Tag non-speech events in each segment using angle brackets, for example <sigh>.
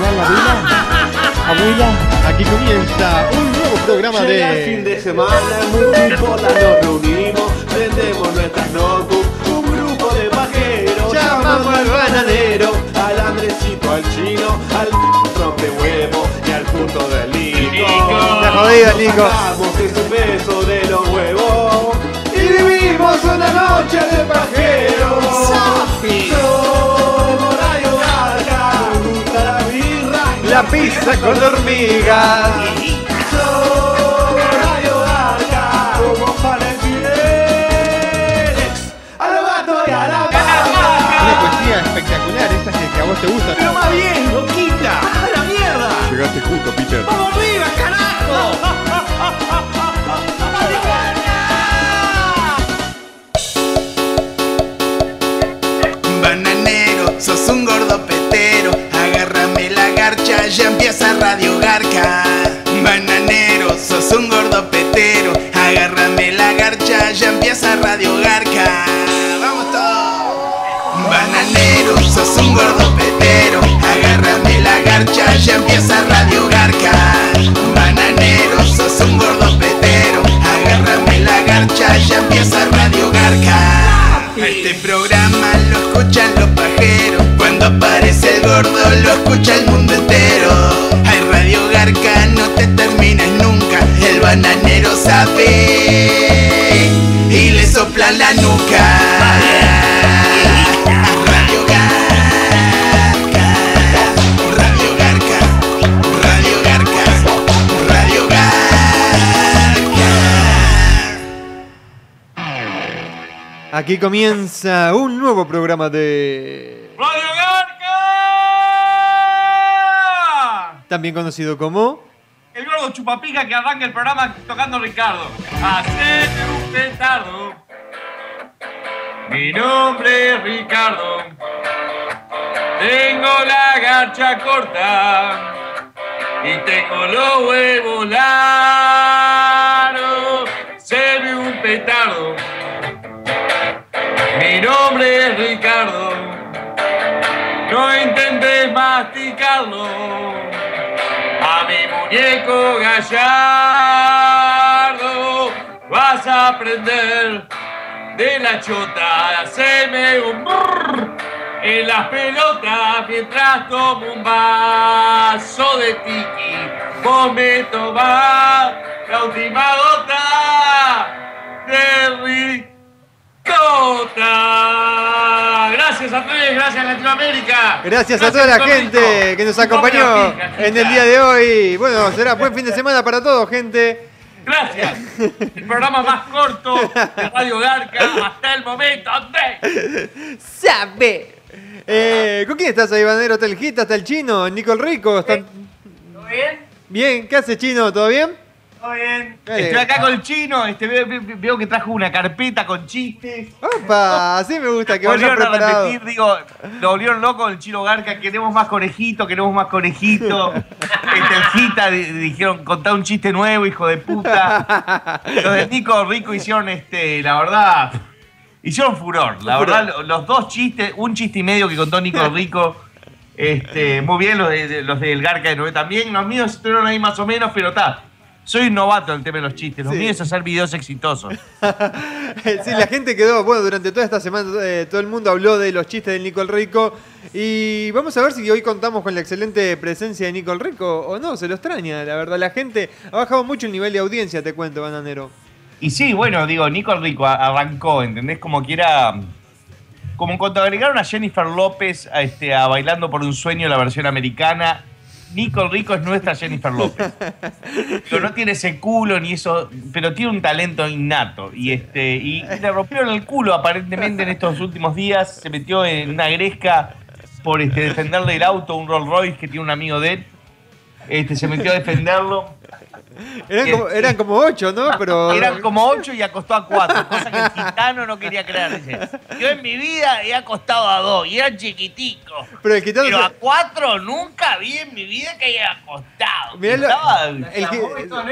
Para soplar la vela. Abuela, aquí comienza un nuevo programa Llega el fin de... de semana, multipolar nos reunimos, prendemos nuestras notebooks, un grupo de pajeros, llamamos al bananero, al Andresito, al chino, al rompe huevo y al punto del Nico. La jodida, Nico. Sacamos ese peso de los huevos y vivimos una noche de pajeros. La vato y a la Una poesía espectacular, esa que, que a vos te gusta. ¡Pero más bien, loquita! ¡A la mierda! Llegaste justo, Peter. ¡Vamos arriba, carajo! Bananero, sos un gordo petero. Ya empieza Radio Garca. Bananero, sos un gordo petero. Agárrame la garcha, ya empieza Radio Garca. Vamos todos. Bananero, sos un gordo petero. Agárrame la garcha, ya empieza Radio Garca. Bananero, sos un gordo petero. Agárrame la garcha, ya empieza Radio Garca. Este programa lo escuchan los pajeros. Cuando aparece el gordo, lo escucha el mundo entero. Hay Radio Garca, no te terminas nunca. El bananero sabe y le sopla la nuca. Radio Garca, Radio Garca, Radio Garca, Radio Garca. Aquí comienza un nuevo programa de... ¡Radio Garca! También conocido como... El gordo chupapija que arranca el programa tocando Ricardo. Hacete un petardo. Mi nombre es Ricardo. Tengo la garcha corta. Y tengo los huevos largos. Se un petardo. Mi nombre es Ricardo. No intentes masticarlo muñeco gallardo vas a aprender de la chota. Hacerme un brrr en las pelotas mientras tomo un vaso de tiki. Vos me tomás la última gota de gracias a todos gracias Latinoamérica Gracias a toda la gente que nos acompañó en el día de hoy. Bueno, será buen fin de semana para todos, gente. Gracias. El programa más corto de Radio Garca hasta el momento. ¡Sabe! Eh, ¿Con quién estás ahí, Banero? ¿Está el Hit? ¿Está el Chino? ¿Nico el Rico? ¿Están- ¿Todo bien? Bien, ¿qué hace Chino? ¿Todo bien? ¿Todo bien? Estoy acá con el chino. Este, veo, que trajo una carpeta con chistes. ¡Opa! Así me gusta, que vaya Volvieron a preparado. repetir, digo, lo volvieron loco el chino Garca. Queremos más conejito, queremos más conejito. <laughs> Este, dijeron, contá un chiste nuevo, hijo de puta. Los de Nico Rico hicieron, este, la verdad, hicieron furor. La Furor. verdad, lo- los dos chistes, un chiste y medio que contó Nico Rico. Este, muy bien, los, de, los del Garca de Noé también. Los míos estuvieron ahí más o menos, pero está. Soy un novato en el tema de los chistes. Los Sí. míos es hacer videos exitosos. <laughs> sí, la gente quedó, bueno, durante toda esta semana eh, todo el mundo habló de los chistes de Nico el Rico y vamos a ver si hoy contamos con la excelente presencia de Nico el Rico o no, se lo extraña, la verdad, la gente ha bajado mucho el nivel de audiencia, te cuento, Bananero. Y sí, bueno, digo, Nico Rico arrancó, ¿entendés? Como que era. Como cuando agregaron a Jennifer López a, este, a Bailando por un Sueño, la versión americana, Nico Rico es nuestra Jennifer López. Digo, no tiene ese culo ni eso, pero tiene un talento innato. Y este y le rompieron el culo aparentemente en estos últimos días. Se metió en una gresca por este, defenderle el auto a un Rolls Royce que tiene un amigo de él. Este, se metió a defenderlo. Eran como, eran como ocho, ¿no? Pero. Eran como ocho y acostó a cuatro, cosa que el gitano no quería creer. Dice, yo en mi vida he acostado a dos y eran chiquiticos. Pero el gitano. Pero se- a cuatro nunca vi en mi vida que haya acostado. Mirá lo- Estaba- el gi-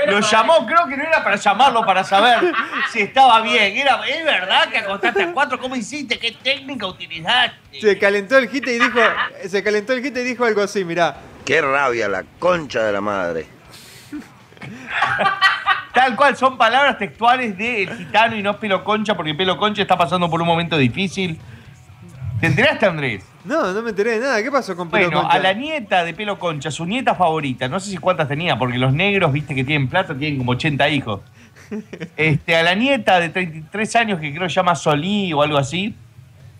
lo llamó, creo que no era para llamarlo para saber si estaba bien. Era, es verdad que acostaste a cuatro, ¿cómo hiciste? ¿Qué técnica utilizaste? Se calentó el gite y dijo. Se calentó el gite y dijo algo así, mirá. Qué rabia, la concha de la madre. <laughs> Tal cual, son palabras textuales de El Gitano y no Pelo Concha, porque Pelo Concha está pasando por un momento difícil. ¿Te enteraste, Andrés? No, no me enteré de nada. ¿Qué pasó con Pelo Bueno, Concha? a la nieta de Pelo Concha, su nieta favorita, no sé si cuántas tenía, porque los negros, viste que tienen plata, tienen como 80 hijos. <laughs> Este, a la nieta de 33 años, que creo que se llama Solí o algo así,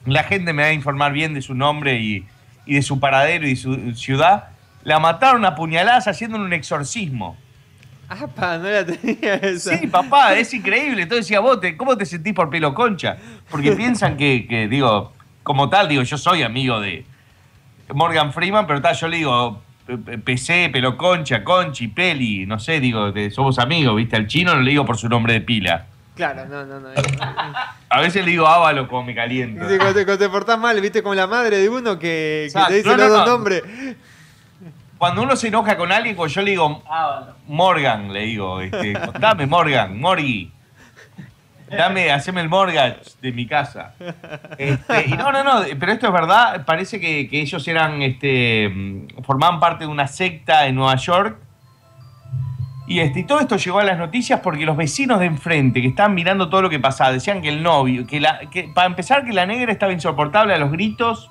la gente me va a informar bien de su nombre y, y de su paradero y de su ciudad, la mataron a puñaladas haciendo un exorcismo. Ah, pa, no la tenía esa. Sí, papá, es increíble. Entonces decía, vos, te- ¿cómo te sentís por pelo concha? Porque piensan que, que, digo, como tal, digo, yo soy amigo de Morgan Freeman, pero tal, yo le digo, PC, pelo concha, conchi, peli, no sé, digo, de- somos amigos, ¿viste? Al chino no le digo por su nombre de pila. Claro, no, no, no. <laughs> A veces le digo Ávalo como me caliento. Dice, cuando te, cuando te portás mal, viste, como la madre de uno que, te dice No, no, los dos no. nombres. Cuando uno se enoja con alguien, pues yo le digo Morgan, le digo, este, dame Morgan, Morgi. Dame, haceme el mortgage de mi casa. Este, y no, no, no, pero esto es verdad. Parece que, que ellos eran, este, formaban parte de una secta en Nueva York. Y, este, y todo esto llegó a las noticias porque los vecinos de enfrente que estaban mirando todo lo que pasaba decían que el novio, que, la, que para empezar que la negra estaba insoportable a los gritos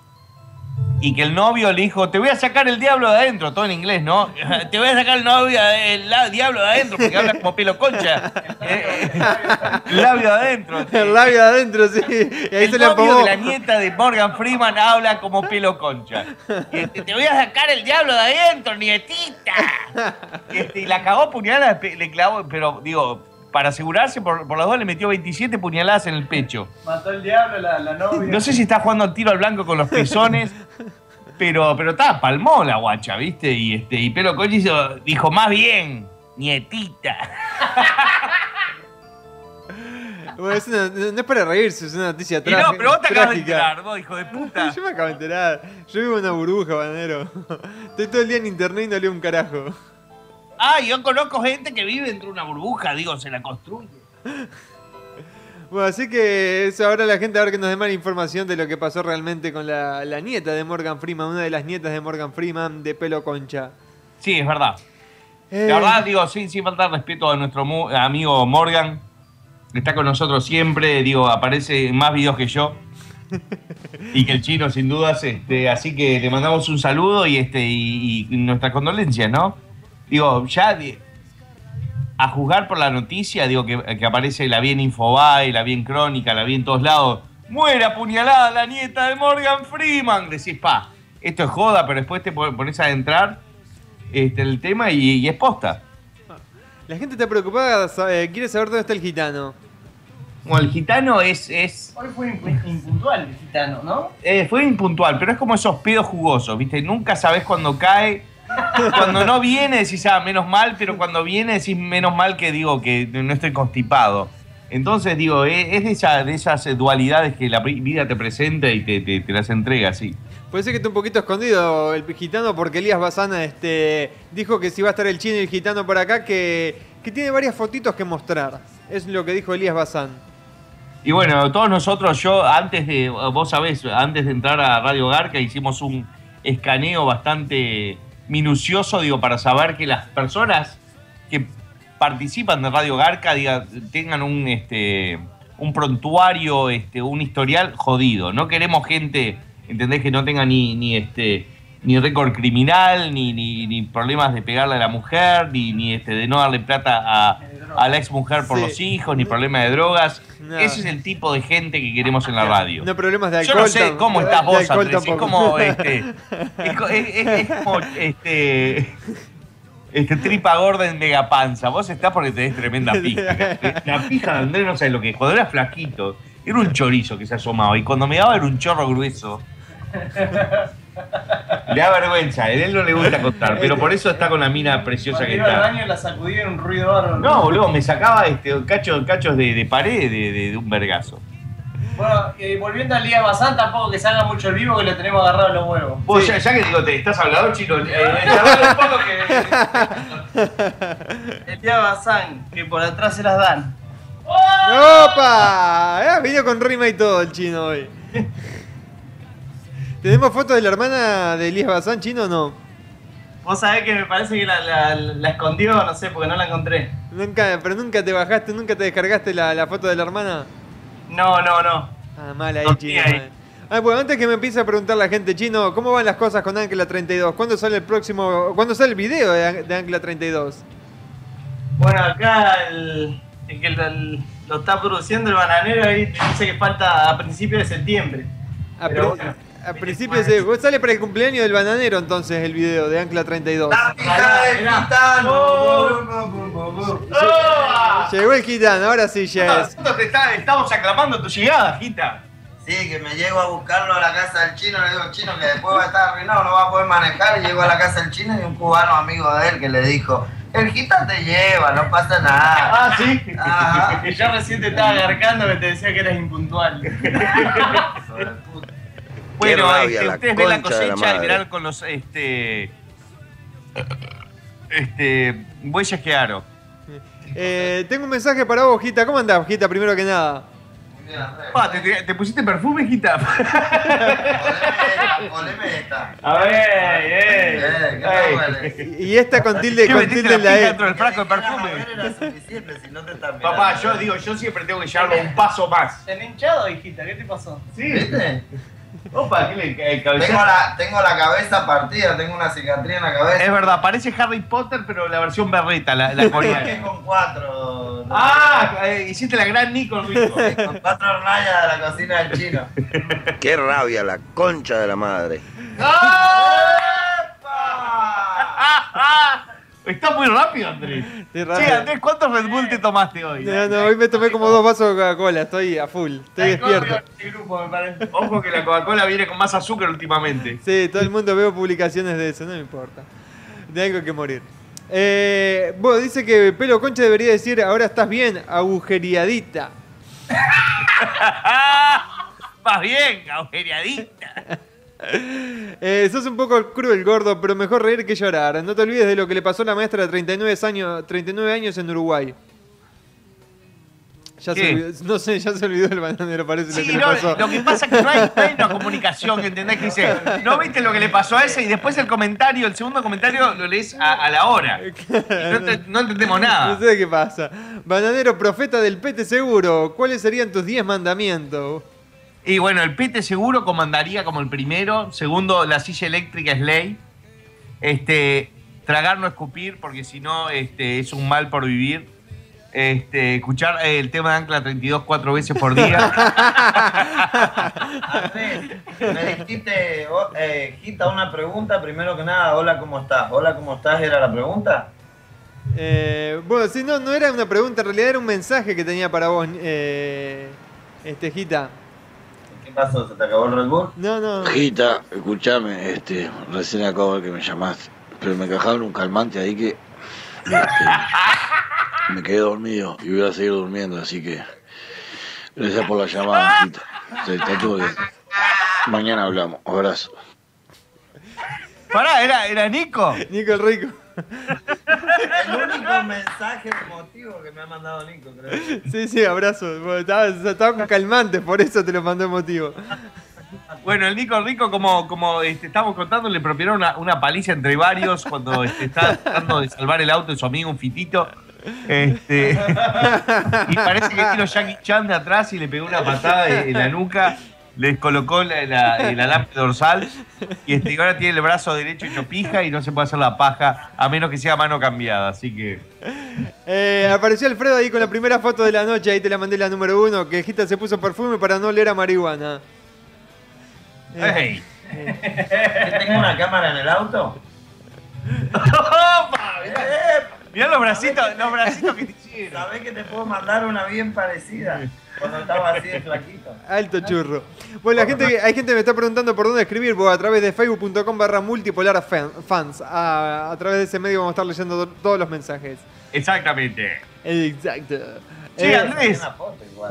y que el novio le dijo, te voy a sacar el diablo de adentro, todo en inglés, ¿no? <laughs> Te voy a sacar el novio, el diablo de adentro, porque habla como pelo concha. <laughs> Eh, El labio de adentro. El labio adentro, sí. Y ahí el se novio de la nieta de Morgan Freeman habla como pelo concha. Y este, te voy a sacar el diablo de adentro, nietita. Y, este, y la cagó puñalada, le clavó, pero digo, para asegurarse, por, por las dos le metió 27 puñaladas en el pecho. Mató el diablo la, la novia. No sé si está jugando al tiro al blanco con los pezones, <laughs> pero, pero está, palmó la guacha, ¿viste? Y, este, y Pelo Concha hizo- dijo, más bien, nietita. <laughs> Bueno, es una- no es para reírse, es una noticia Y trágica. no, pero vos te acabas de enterar, vos, hijo de puta. <laughs> Yo me acabo de enterar. Yo vivo en una burbuja, banero. Estoy todo el día en internet y no leo un carajo. Ah, yo conozco gente que vive dentro de una burbuja, digo, se la construye. <laughs> Bueno, así que eso ahora la gente a ver que nos dé más información de lo que pasó realmente con la, la nieta de Morgan Freeman, una de las nietas de Morgan Freeman de pelo concha. Sí, es verdad. Eh, La verdad, digo, sin, sin faltar respeto a nuestro amigo Morgan, que está con nosotros siempre, digo, aparece en más videos que yo. <laughs> Y que el chino, sin dudas, este, así que le mandamos un saludo y este y, y nuestras condolencias, ¿no? Digo, ya de- a juzgar por la noticia, digo que, que aparece la vi en Infobae, la vi en Crónica, la vi en todos lados. Muere apuñalada la nieta de Morgan Freeman. Decís, pa, esto es joda, pero después te pon- pones a adentrar este, el tema y, y es posta. La gente está preocupada, eh, quiere saber dónde está el gitano. Como el gitano es, es Hoy fue impu- impuntual el gitano, ¿no? eh, fue impuntual, pero es como esos pedos jugosos, ¿viste? Nunca sabes cuándo cae. Cuando no viene decís, ah, menos mal, pero cuando viene decís, menos mal que digo que no estoy constipado. Entonces, digo, eh, es de, esa- de esas dualidades que la vida te presenta y te, te- te las entrega, sí. Puede ser que esté un poquito escondido el gitano porque Elías Bazana este, dijo que si va a estar el chino y el gitano por acá, que, que tiene varias fotitos que mostrar. Es lo que dijo Elías Bazán. Y bueno, todos nosotros, yo antes de, vos sabés, antes de entrar a Radio Garca hicimos un escaneo bastante minucioso, digo, para saber que las personas que participan de Radio Garca tengan un, este, un prontuario, este, un historial jodido. No queremos gente, ¿entendés? Que no tenga ni, ni este ni récord criminal, ni, ni, ni problemas de pegarle a la mujer, ni, ni este, de no darle plata a, a la ex mujer por Sí. los hijos, ni problema de drogas. No. Ese es el tipo de gente que queremos en la radio. No problemas de Yo alcohol. no sé cómo estás vos, Andrés. Es como <laughs> este. Es, co- es- es- es como este. Este tripa gorda en megapanza. Vos estás porque tenés tremenda <laughs> pija. La pija de Andrés no sabes lo que es. Cuando era flaquito, era un chorizo que se asomaba. Y cuando me daba era un chorro grueso. <laughs> Le da vergüenza, a él no le gusta contar, pero por eso está con la mina preciosa que Cuando al está. baño la sacudí en un ruido bárbaro. No, boludo, me sacaba este, cachos, cachos de, de pared de, de- de un vergazo. Bueno, eh, volviendo al día Bazán, tampoco que salga mucho el vivo que lo tenemos agarrado en los huevos. Vos, ya, ya que digo, te estás hablando, chino, eh, un poco que. El día Bazán, que por atrás se las dan. ¡Opa! Ah, vino con rima y todo el chino hoy. ¿Tenemos fotos de la hermana de Elías Bazán, chino o no? Vos sabés que me parece que la, la- la escondió, no sé, porque no la encontré. Nunca, pero nunca te bajaste, nunca te descargaste la, la foto de la hermana. No, no, no. Ah, mal ahí, No, chino. mal. Ah, bueno, antes que me empiece a preguntar la gente, chino, ¿cómo van las cosas con Ancla 32? ¿Cuándo sale el próximo, cuándo sale el video de, de Ancla 32? Bueno, acá el, el que lo, lo está produciendo el bananero ahí dice que falta a principios de septiembre. A, Pero pri- bueno. A principios de... vos Sale para el cumpleaños del bananero entonces el video de Ancla 32. ¡Hija del ¡Oh! Llegó el gitano, ahora sí, Jess. Nosotros te está- estamos aclamando tu llegada, Gita. Sí, que me llego a buscarlo a la casa del chino, le digo, chino, que después va a estar arruinado, no va a poder manejar, y llego a la casa del chino y un cubano amigo de él que le dijo, el gita te lleva, no pasa nada. Ah, sí. Ajá. <laughs> Que yo recién te estaba agarcando que te decía que eras impuntual. <laughs> Bueno, este, la ustedes ven la cosecha y verán con los este. Este. Bueyes que aro. Eh, tengo un mensaje para vos, Gita. ¿Cómo andás, Gita, primero que nada? Pa, ¿te, te- te pusiste perfume, Gita? <laughs> A ver, Eh. Y esta con tilde, ¿Qué con tilde la en la E. dentro del frasco de perfume? Papá, yo digo, yo siempre tengo que llevarlo un paso más. ¿Te han hinchado, hijita? ¿Qué te pasó? Sí. ¿Viste? Opa, ¿qué le Tengo la, tengo la cabeza partida, tengo una cicatriz en la cabeza. Es verdad, parece Harry Potter, pero la versión berreta, la, la coreana. <laughs> Con cuatro. ah, eh, hiciste la gran Nico Rico. <laughs> Con cuatro hornallas de la cocina del chino. Qué rabia, la concha de la madre. <laughs> Está muy rápido, Andrés. Estoy Sí, rápido. Andrés, ¿cuántos Red Bull te tomaste hoy? No, no, hoy me tomé como dos vasos de Coca-Cola. Estoy a full. Estoy despierto. El grupo, me parece. Ojo que la Coca-Cola viene con más azúcar últimamente. Sí, todo el mundo veo publicaciones de eso, no me importa. De algo que morir. Eh, bueno, dice que Pelo Concha debería decir, ahora estás bien, agujeriadita. <laughs> Más bien, agujereadita. <laughs> Eh, sos un poco cruel, gordo, pero mejor reír que llorar. No te olvides de lo que le pasó a la maestra de 39 años, 39 años en Uruguay. Ya se ¿Qué? olvidó, no sé, ya se olvidó el bananero, parece lo que le no, pasó. lo que pasa es que no hay, no hay una comunicación, ¿entendés? Que dice, no viste lo que le pasó a ese y después el comentario, el segundo comentario lo lees a, a la hora. <laughs> No, te- no entendemos No nada. sé qué pasa. Bananero, profeta del pete seguro, ¿cuáles serían tus 10 mandamientos? Y bueno, el PT seguro comandaría como el primero. Segundo, la silla eléctrica es ley. Este, tragar no escupir, porque si no este, es un mal por vivir. Este, escuchar eh, el tema de Ancla 32 cuatro veces por día. <laughs> Me dijiste, oh, eh, Gita, una pregunta. Primero que nada, hola, ¿cómo estás? Hola, ¿cómo estás? ¿Era la pregunta? Eh, bueno, si no, no era una pregunta, en realidad era un mensaje que tenía para vos, eh, este Gita. ¿Qué pasó? ¿Se te acabó el Red Bull? No, no. Gita, escúchame, este, recién acabo de ver que me llamaste, pero me cajaron un calmante ahí que este, me quedé dormido y voy a seguir durmiendo, así que gracias por la llamada, Gita. Está, está todo bien. Mañana hablamos, abrazo. Pará, ¿era, era Nico? Nico el Rico. El único mensaje emotivo que me ha mandado Nico, creo. Sí, sí, abrazo. Bueno, estaba, estaba con calmantes, por eso te lo mandó emotivo. Bueno, el Nico Rico, como, como este, estamos contando, le propinaron una, una paliza entre varios cuando este, estaba tratando de salvar el auto de su amigo, un fitito. Este, y parece que vino Jackie Chan de atrás y le pegó una patada en la nuca. Les colocó la- la- el <laughs> alambre dorsal y este, ahora tiene el brazo derecho hecho pija y no se puede hacer la paja a menos que sea mano cambiada. Así que. Eh, apareció Alfredo ahí con la primera foto de la noche, ahí te la mandé la número uno, que Gita se puso perfume para no oler a marihuana. ¡Ey! ¿Tengo una cámara en el auto? ¡Opa! Mirá los bracitos, los bracitos que te hicieron. ¿Sabés que te puedo mandar una bien parecida? Cuando estaba así de flaquito. Alto churro. Bueno, la gente, hay gente que me está preguntando por dónde escribir, pues a través de facebook.com barra multipolar fan- fans. A, a través de ese medio vamos a estar leyendo to- todos los mensajes. Exactamente. Exacto. Che, Eh, Andrés,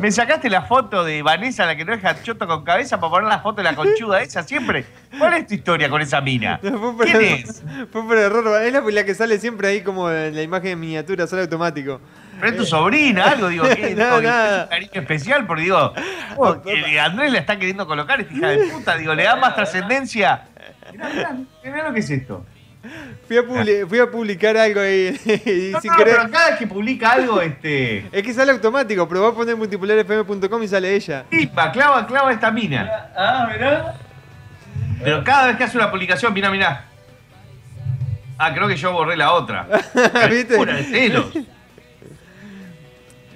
me sacaste la foto de Vanessa, la que no deja choto con cabeza, para poner la foto de la conchuda esa siempre. ¿Cuál es tu historia con esa mina? <laughs> ¿Quién es? Fue por error. Es la, la que sale siempre ahí como en la imagen en miniatura, sale automático. Pero es tu sobrina, algo, digo, <laughs> que No, un cariño especial, porque digo, oh, eh, Andrés la está queriendo colocar, esta hija de puta, digo, le da más trascendencia. Mirá, mirá, mirá lo que es esto. Fui a, publi- fui a publicar algo ahí <laughs> y No, sin no, querer. pero cada vez que publica algo, este. Es que sale automático, pero va a poner multipolarfm.com y sale ella. Pipa, clava, clava esta mina. Ah, mirá. Pero cada vez que hace una publicación, mirá, mirá. Ah, creo que yo borré la otra. <laughs> ¿Viste? Pura de celos.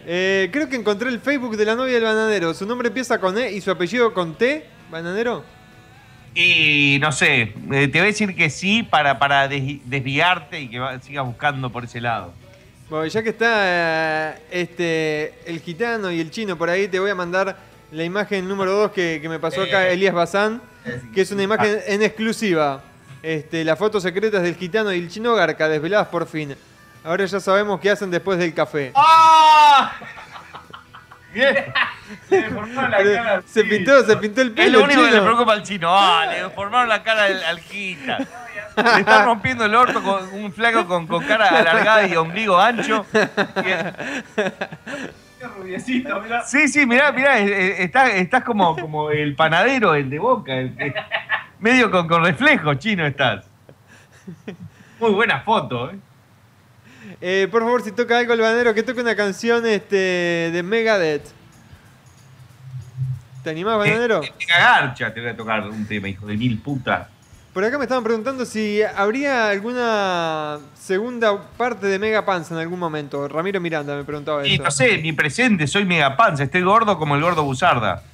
Eh, creo que encontré el Facebook de la novia del bananero. Su nombre empieza con E y su apellido con T. ¿Bananero? Y no sé, eh, te voy a decir que sí para, para des- desviarte y que va- sigas buscando por ese lado. Bueno, ya que está eh, este, el gitano y el chino por ahí, te voy a mandar la imagen número 2 que, que me pasó acá Eh. Elías Bazán, que es una imagen Ah. en exclusiva. Este, las fotos secretas del gitano y el chino Garca, desveladas por fin. Ahora ya sabemos qué hacen después del café. ¡Ah! Bien. Pero Se pintó, se pintó el pelo. Es lo único que chino. le preocupa al chino. Ah, le deformaron la cara al, al Gita. Le están <laughs> rompiendo el orto con un flaco con, con cara alargada y ombligo ancho. Qué rubiecito, mirá. Sí, sí, mirá, mirá, estás, estás como, como el panadero, el de boca. el medio con, con reflejo, chino estás. Muy buena foto, ¿eh? Eh, por favor, si toca algo el bananero, que toque una canción este, de Megadeth. ¿Te animás, bananero? Eh, eh, Garcha, te voy a tocar un tema, hijo de mil putas. Por acá me estaban preguntando si habría alguna segunda parte de Mega Panza en algún momento. Ramiro Miranda me preguntaba Y eso. no sé, mi presente, soy mega panza, estoy gordo como el gordo Buzarda.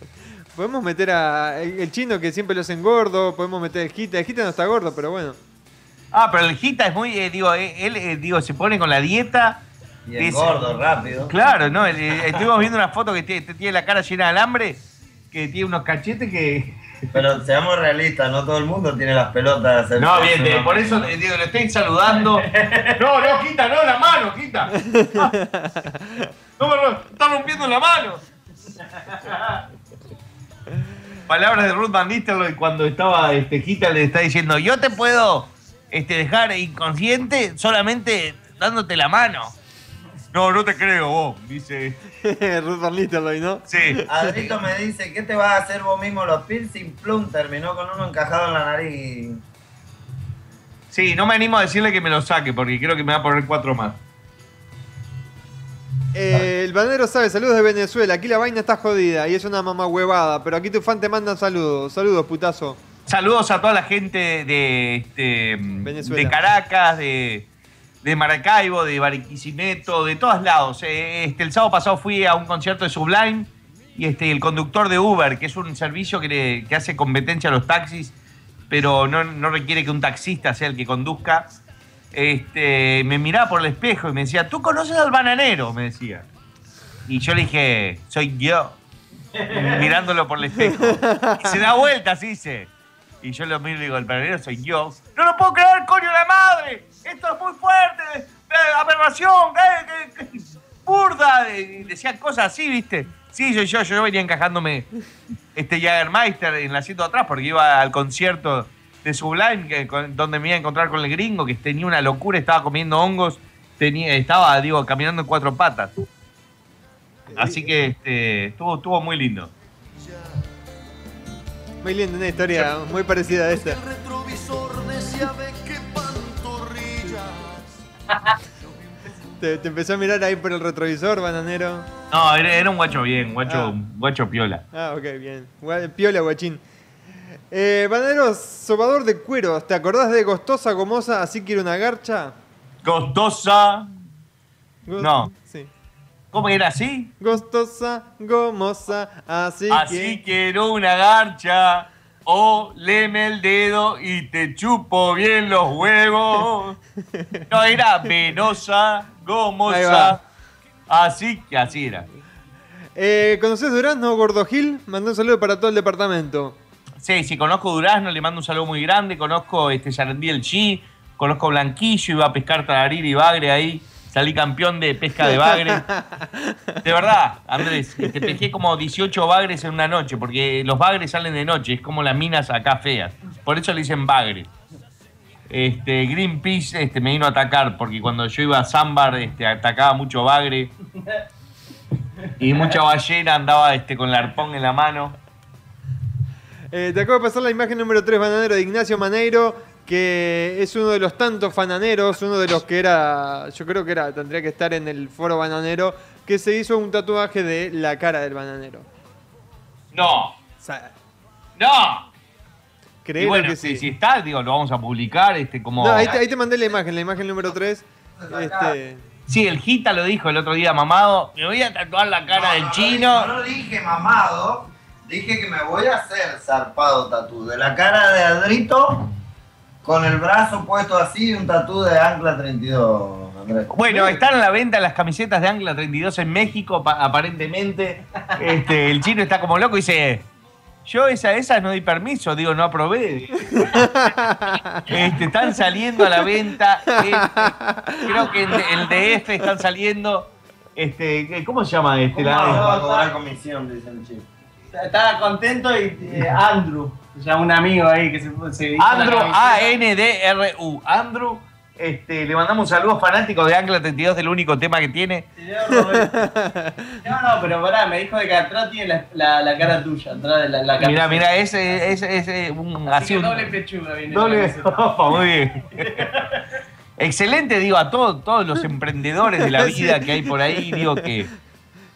Podemos meter a el, el chino que siempre lo hacen gordo, podemos meter el Gita. El Gita no está gordo, pero bueno. Ah, pero el Gita es muy, eh, digo, eh, él, eh, digo, se pone con la dieta. Y Dice- engordo rápido. Claro, ¿no? Estuvimos viendo una foto que tiene, tiene la cara llena de alambre, que tiene unos cachetes que... <laughs> Pero seamos realistas, no todo el mundo tiene las pelotas. de No, bien, eh, por eso digo, lo estoy saludando. No, no, quita, no, la mano, quita. No, me ro- está rompiendo la mano. Palabras de Ruth Van Nistelrooy cuando estaba este, Gita le está diciendo, yo te puedo este, dejar inconsciente solamente dándote la mano. No, no te creo vos, dice. <laughs> Ruth Van ¿no? Sí. Adrito me dice, ¿qué te vas a hacer vos mismo los piercing? Plum, terminó con uno encajado en la nariz. Sí, no me animo a decirle que me lo saque porque creo que me va a poner cuatro más. Eh, el bananero sabe, saludos de Venezuela. Aquí la vaina está jodida y es una mamá huevada, pero aquí tu fan te manda saludos. Saludos, putazo. Saludos a toda la gente de, este, de Caracas, de, de Maracaibo, de Barquisimeto, de todos lados. Eh, Este, el sábado pasado fui a un concierto de Sublime y este, el conductor de Uber, que es un servicio que, le- que hace competencia a los taxis, pero no, no requiere que un taxista sea el que conduzca. Este, me miraba por el espejo y me decía, ¿tú conoces al bananero? Me decía. Y yo le dije, soy yo. <laughs> Mirándolo por el espejo. Y se da vuelta, así dice. Y yo lo miro y digo, el bananero soy yo. ¡No lo puedo creer, coño la madre! ¡Esto es muy fuerte! ¡Aberración! eh, eh, ¡Burda! Y decían cosas así, ¿viste? Sí, soy yo. Yo venía encajándome este Jagermeister en el asiento de atrás porque iba al concierto de Sublime, que, con- donde me iba a encontrar con el gringo, que tenía una locura, estaba comiendo hongos, tenía, estaba, digo, caminando en cuatro patas. Así que este, estuvo, estuvo muy lindo. Muy linda, una historia muy parecida a esta. <laughs> Te, te empezó a mirar ahí por el retrovisor, bananero. No, era, era un guacho bien, guacho, Ah. guacho piola. Ah, ok, bien. Piola, guachín. Eh, Bananero, sobador de cueros. ¿Te acordás de Gostosa Gomosa? Así quiero una garcha. Costosa. Go- No. Sí. ¿Cómo era así? Gostosa Gomosa. Así, Así que. quiero una garcha. O leme el dedo y te chupo bien los huevos. <laughs> No, era venosa, gomosa. Así que así era. Eh, ¿Conoces Durazno, Gordo Gil? Mandó un saludo para todo el departamento. Sí, sí, conozco Durazno, le mando un saludo muy grande. Conozco este Sarandí el Chi, conozco Blanquillo, iba a pescar taradil y bagre ahí. Salí campeón de pesca de bagre. <laughs> De verdad, Andrés, te pesqué como 18 bagres en una noche, porque los bagres salen de noche, es como las minas acá feas. Por eso le dicen bagre. Este, Greenpeace este, me vino a atacar, porque cuando yo iba a Zambar este, atacaba mucho bagre. Y mucha ballena andaba este, con el arpón en la mano. Eh, te acabo de pasar la imagen número 3, bananero de Ignacio Maneiro, que es uno de los tantos fananeros, uno de los que era, yo creo que era, tendría que estar en el foro bananero, que se hizo un tatuaje de la cara del bananero. No, O sea, no. creo bueno, que si, sí. si está, digo, lo vamos a publicar, este, como... No, ahí te, ahí te mandé la imagen, la imagen número 3. Este, Sí, el Gita lo dijo el otro día, mamado. Me voy a tatuar la cara del chino. No, dije mamado, dije que me voy a hacer zarpado tatú de la cara de Adrito con el brazo puesto así y un tatú de Ancla 32, Andrés. Bueno, están a la venta las camisetas de Angla 32 en México, pa- aparentemente. <laughs> Este, el chino está como loco y dice, yo esa, esas no di permiso, digo, no aprobé. Este, están saliendo a la venta. eh, creo que en el DF están saliendo. Este, ¿Cómo se llama este? ¿Cómo La- va a cobrar comisión? Dice el chico. Estaba contento y eh, Andrew, sea, un amigo ahí que se, se Andrew. A-N-D-R-U. Andrew, este, le mandamos un saludo fanático de Angla 32, del único tema que tiene. <laughs> No, no, pero pará, me dijo de que atrás tiene la, la, la cara tuya, atrás de la, la Mira, camiseta. mira, ese es ese, un, Así así que un, doble pechuga viene. doble-. Opa, <laughs> muy bien. Excelente, digo, a todos, todos los <laughs> emprendedores de la vida que hay por ahí, digo que,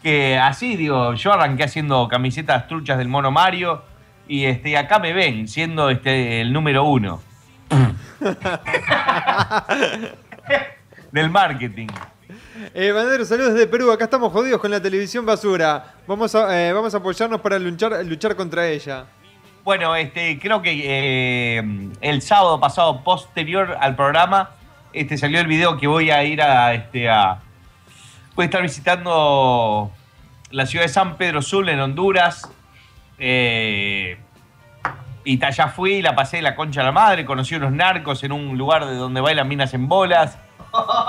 que así, digo, yo arranqué haciendo camisetas truchas del mono Mario y este, acá me ven siendo este el número uno. <laughs> del marketing. eh, bananero, saludos desde Perú. Acá estamos jodidos con la televisión basura. Vamos a, eh, vamos a apoyarnos para luchar, luchar contra ella. Bueno, este, creo que eh, el sábado pasado, posterior al programa, este, salió el video que voy a ir a, este, a a estar visitando la ciudad de San Pedro Sula en Honduras. Eh, y allá fui, la pasé de la concha a la madre, conocí unos narcos en un lugar de donde bailan minas en bolas.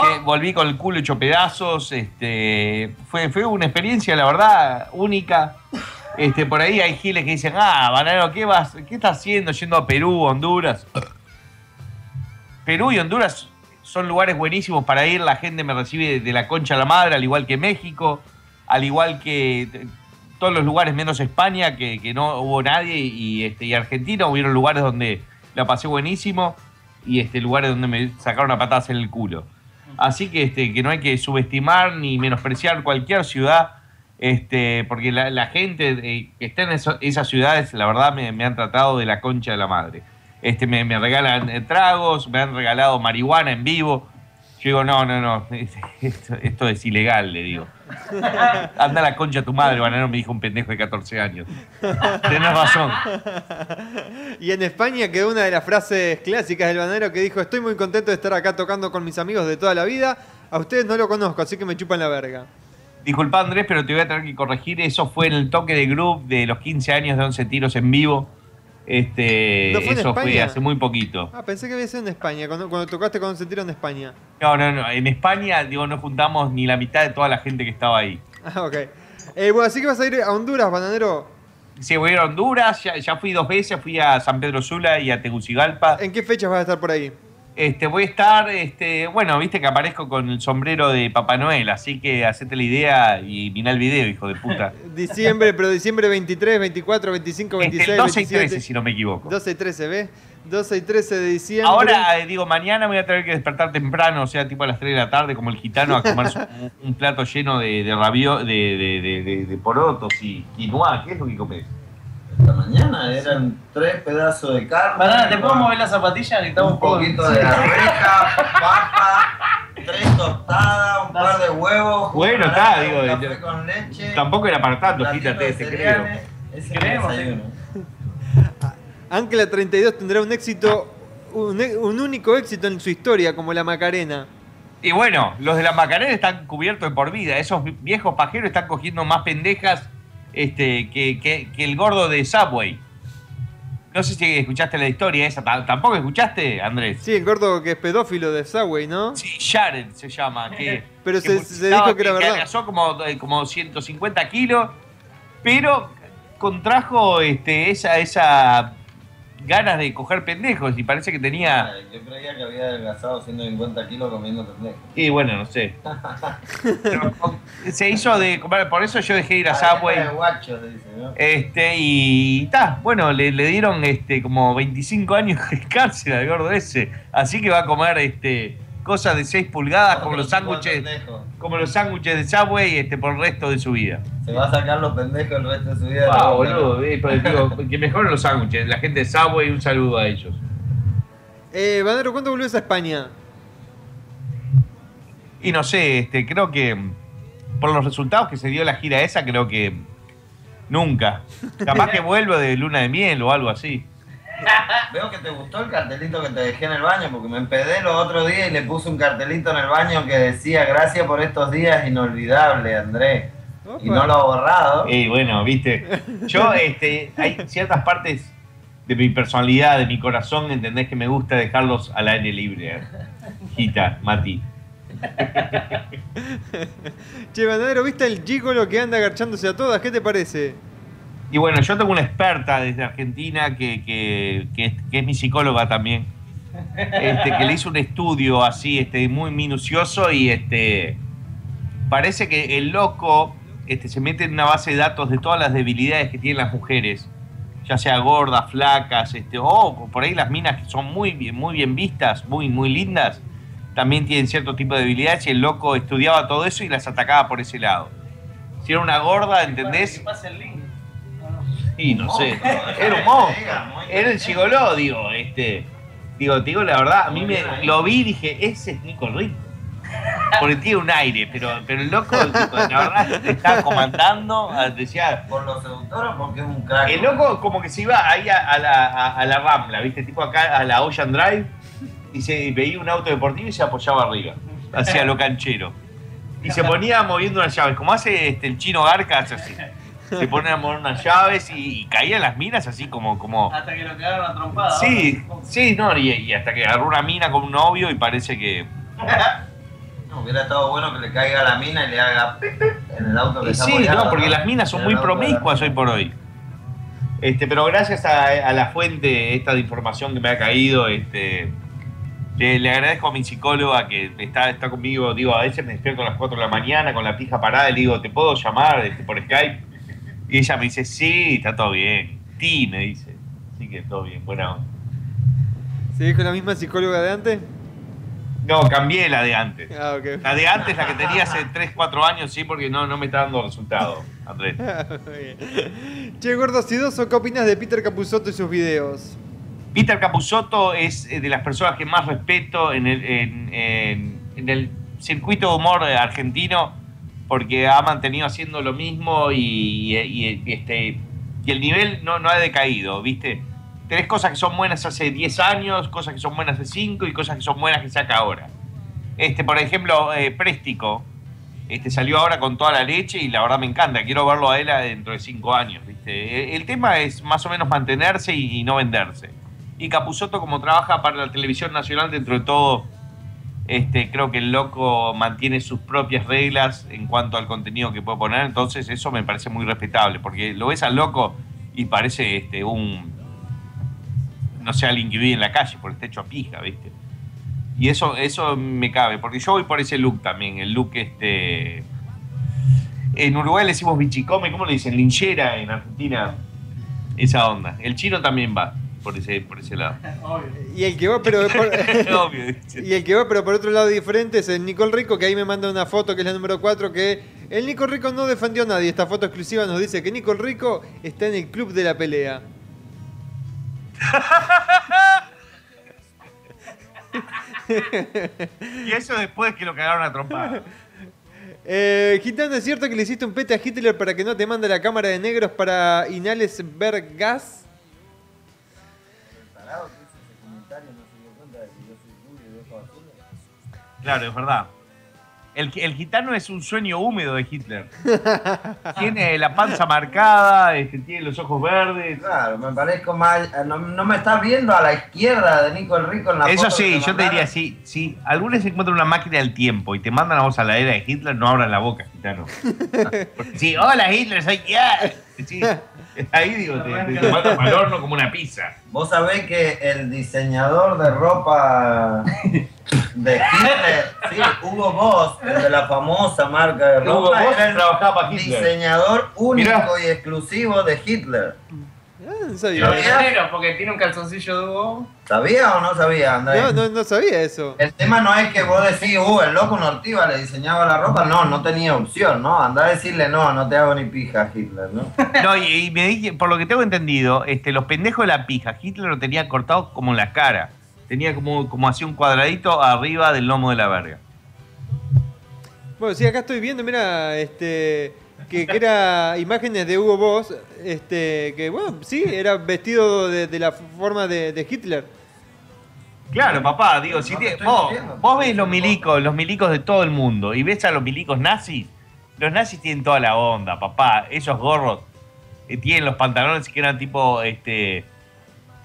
que <laughs> volví con el culo hecho pedazos. Este, fue, fue una experiencia, la verdad, única. Este, por ahí hay giles que dicen, ah, Bananero, ¿qué, vas, ¿qué estás haciendo yendo a Perú, Honduras? Perú y Honduras son lugares buenísimos para ir, la gente me recibe de la concha a la madre, al igual que México, al igual que eh, todos los lugares menos España, que, que no hubo nadie, y, este, y Argentina, hubieron lugares donde la pasé buenísimo, y este, lugares donde me sacaron a patadas en el culo. Así que, este, que no hay que subestimar ni menospreciar cualquier ciudad, este, porque la, la gente eh, que está en esas ciudades, la verdad, me, me han tratado de la concha de la madre. Este, me, me regalan eh, tragos, me han regalado marihuana en vivo. Yo digo, no, no, no, <laughs> esto, esto es ilegal, le digo. Anda a la concha a tu madre, banano, me dijo un pendejo de 14 años. Tenés razón. Y en España quedó una de las frases clásicas del bananero que dijo, estoy muy contento de estar acá tocando con mis amigos de toda la vida. A ustedes no lo conozco, así que me chupan la verga. Disculpa Andrés, pero te voy a tener que corregir. Eso fue en el toque de group de los 15 años de 11 tiros en vivo. Este, ¿No fue en eso fue hace muy poquito. Ah, pensé que había sido en España, cuando, cuando tocaste con se tiro en España. No, no, no. En España, digo, no juntamos ni la mitad de toda la gente que estaba ahí. <laughs> Ah, ok. Eh, bueno, así que vas a ir a Honduras, bananero. Sí, voy a ir a Honduras, ya, ya fui dos veces, fui a San Pedro Sula y a Tegucigalpa. ¿En qué fechas vas a estar por ahí? Este, voy a estar, este, bueno, viste que aparezco con el sombrero de Papá Noel, así que hacete la idea y mirá el video, hijo de puta. <laughs> Diciembre, pero diciembre 23, 24, 25, Este, 26, el 12 y 27. 13, si no me equivoco. 12 y 13, ¿ves? 12 y 13 de diciembre. Ahora, eh, digo, mañana voy a tener que despertar temprano, o sea, tipo a las 3 de la tarde, como el gitano, a comer <laughs> un, un plato lleno de, de rabio, de, de, de, de- de porotos y quinoa. ¿Qué es lo que comes? Esta mañana eran tres pedazos de carne. Pará, ¿te puedo mover la zapatilla? Que estamos un poquito de arveja, papa, tres tostadas, un par de huevos. Bueno, está, digo, un yo- café con leche. Tampoco era para tanto, platito Gita, te, de te creo. Ese Creemos, desayuno. Ancla 32 tendrá un éxito, un, un único éxito en su historia, como la Macarena. Y bueno, los de la Macarena están cubiertos de por vida. Esos viejos pajeros están cogiendo más pendejas este, que, que- que el gordo de Subway. No sé si escuchaste la historia esa. ¿Tam- ¿Tampoco escuchaste, Andrés? Sí, el gordo que es pedófilo de Subway, ¿no? Sí, Jared se llama. Que, <laughs> Pero que se, se dijo que era verdad. adelgazó como, eh, como 150 kilos, pero contrajo este, esa, esa ganas de coger pendejos y parece que tenía... Yo creía que había adelgazado 150 kilos comiendo pendejo. Y bueno, no sé. Pero, se hizo de... Por eso yo dejé ir a Subway. de guacho, se dice, ¿no? Este, y está, bueno, le, le dieron este como 25 años de <laughs> cárcel al gordo ese. Así que va a comer este cosas de 6 pulgadas como los sándwiches, como los sándwiches de Subway este, por el resto de su vida. Se va a sacar los pendejos el resto de su vida. Ah, boludo, eh, pero digo, <laughs> que mejoren los sándwiches. La gente de Subway, un saludo a ellos. Eh, Bandero, ¿cuándo volvés a España? Y no sé, este, creo que por los resultados que se dio la gira esa, creo que nunca. <laughs> Capaz que vuelvo de luna de miel o algo así. Veo que te gustó el cartelito que te dejé en el baño, porque me empedé los otros días y le puse un cartelito en el baño que decía gracias por estos días inolvidables, Andrés. Y no lo he borrado. Y bueno, viste, yo, este, hay ciertas partes de mi personalidad, de mi corazón, entendés que me gusta dejarlos al aire libre. eh. Gita, Mati. <laughs> Che, Bandero, ¿viste el gigolo que anda agachándose a todas? ¿Qué te parece? Y bueno, yo tengo una experta desde Argentina que, que- que es, mi psicóloga también, este, que le hizo un estudio así, este, muy minucioso y este, parece que el loco este, se mete en una base de datos de todas las debilidades que tienen las mujeres, ya sea gordas, flacas, este, o por ahí las minas que son muy bien, muy bien vistas, muy, muy lindas, también tienen cierto tipo de debilidades y el loco estudiaba todo eso y las atacaba por ese lado. Si era una gorda, ¿entendés? Que pase el link. Y no sé, era un monstruo. Era el gigoló, digo, este. Digo, te digo la verdad, a mí me lo vi y dije, ese es Nico Rico. Porque tiene un aire, pero, pero el loco, tipo, la verdad, te estaba comandando, decía. ¿Por los seductores o porque es un crack? El loco como que se iba ahí a, a la, a- a la Rambla, ¿viste? Tipo acá a la Ocean Drive, y se veía un auto deportivo y se apoyaba arriba, hacia lo canchero. Y se ponía moviendo unas llaves, como hace este, el chino Garca, hace así. Se pone a mover unas llaves y, y caían las minas así como, como, Hasta que lo quedaron a trompada. Sí, sí, no, y, y hasta que agarró una mina con un novio y parece que. <laughs> No, hubiera estado bueno que le caiga a la mina y le haga en el auto que Y está sí, no, porque las minas son muy promiscuas hoy por hoy. Este, pero gracias a, a la fuente esta de información que me ha caído, este, le, le agradezco a mi psicóloga que está, está conmigo, digo, a veces me despierto a las 4 de la mañana con la pija parada y le digo, ¿te puedo llamar este, por Skype? Y ella me dice, sí, está todo bien. Ti, me dice. Así que todo bien, buena onda. ¿Se dijo la misma psicóloga de antes? No, cambié la de antes. Ah, ok. La de antes, la que tenía hace 3, 4 años, sí, porque no, no me está dando resultado, Andrés. <laughs> Bien. che, gordo Sidoso, ¿qué opinas de Peter Capusotto y sus videos? Peter Capusotto es eh, de las personas que más respeto en el, en, en- en el circuito de humor argentino porque ha mantenido haciendo lo mismo y, este, y el nivel no, no ha decaído, ¿viste? Tenés cosas que son buenas hace 10 años, cosas que son buenas hace 5 y cosas que son buenas que saca ahora. Este, por ejemplo, eh, Préstico este, salió ahora con toda la leche y la verdad me encanta. Quiero verlo a él dentro de 5 años, ¿viste? El, tema es más o menos mantenerse y, y no venderse. Y Capusotto, como trabaja para la televisión nacional, dentro de todo, este, creo que el loco mantiene sus propias reglas en cuanto al contenido que puede poner. Entonces, eso me parece muy respetable, porque lo ves al loco y parece este, un. No sé, alguien que vive en la calle, porque está hecho a pija, ¿viste? Y eso, eso me cabe, porque yo voy por ese look también, el look este. En Uruguay le decimos bichicome, ¿cómo le dicen? Linchera en Argentina. Esa onda. El chino también va. Por ese, por ese lado. Y el que va, pero <laughs> por, Obvio, y el que va, pero por otro lado diferente es el Nicole Rico, que ahí me manda una foto que es la número 4, que el Nicole Rico no defendió a nadie. Esta foto exclusiva nos dice que Nicole Rico está en el club de la pelea. <laughs> Y eso después que lo cagaron a trompada. <laughs> Eh, Gitano, ¿es cierto que le hiciste un pete a Hitler para que no te mande la cámara de negros para inhales ver gas? Claro, es verdad. El, el gitano es un sueño húmedo de Hitler. <laughs> tiene la panza marcada, este, tiene los ojos verdes. Claro, me parezco mal. eh, No, no me estás viendo a la izquierda de Nico el Rico en la Eso foto sí, yo te diría, sí, si alguna vez encuentran una máquina del tiempo y te mandan a vos a la era de Hitler, no abran la boca, gitano. <laughs> Sí, hola Hitler, soy ya. Sí, ahí digo, te, te, te mandan para el horno como una pizza. Vos sabés que el diseñador de ropa de Hitler, sí, Hugo Boss, el de la famosa marca de Hugo ropa, Boss era el trabajaba para Hitler. diseñador único Mirá. y exclusivo de Hitler. No sabía. ¿Sabía? porque tiene un calzoncillo de Hugo. ¿Sabía o no sabía, Andrés? No, no, no sabía eso. El tema no es que vos decís, uh, el loco Nortiva le diseñaba la ropa, no, no tenía opción, ¿no? Andá a decirle, no, no te hago ni pija, Hitler, ¿no? <laughs> No, y, y me dije, por lo que tengo entendido, este, los pendejos de la pija, Hitler lo tenía cortado como en la cara. Tenía como, como así un cuadradito arriba del lomo de la verga. Bueno, sí, acá estoy viendo, mira, este, que, que era <laughs> imágenes de Hugo Boss, este, que bueno, sí, era vestido de, de la forma de, de Hitler. Claro, papá, digo, si No te vos, vos ves los milicos, los milicos de todo el mundo y ves a los milicos nazis, los nazis tienen toda la onda, papá. Esos gorros eh, tienen los pantalones que eran tipo este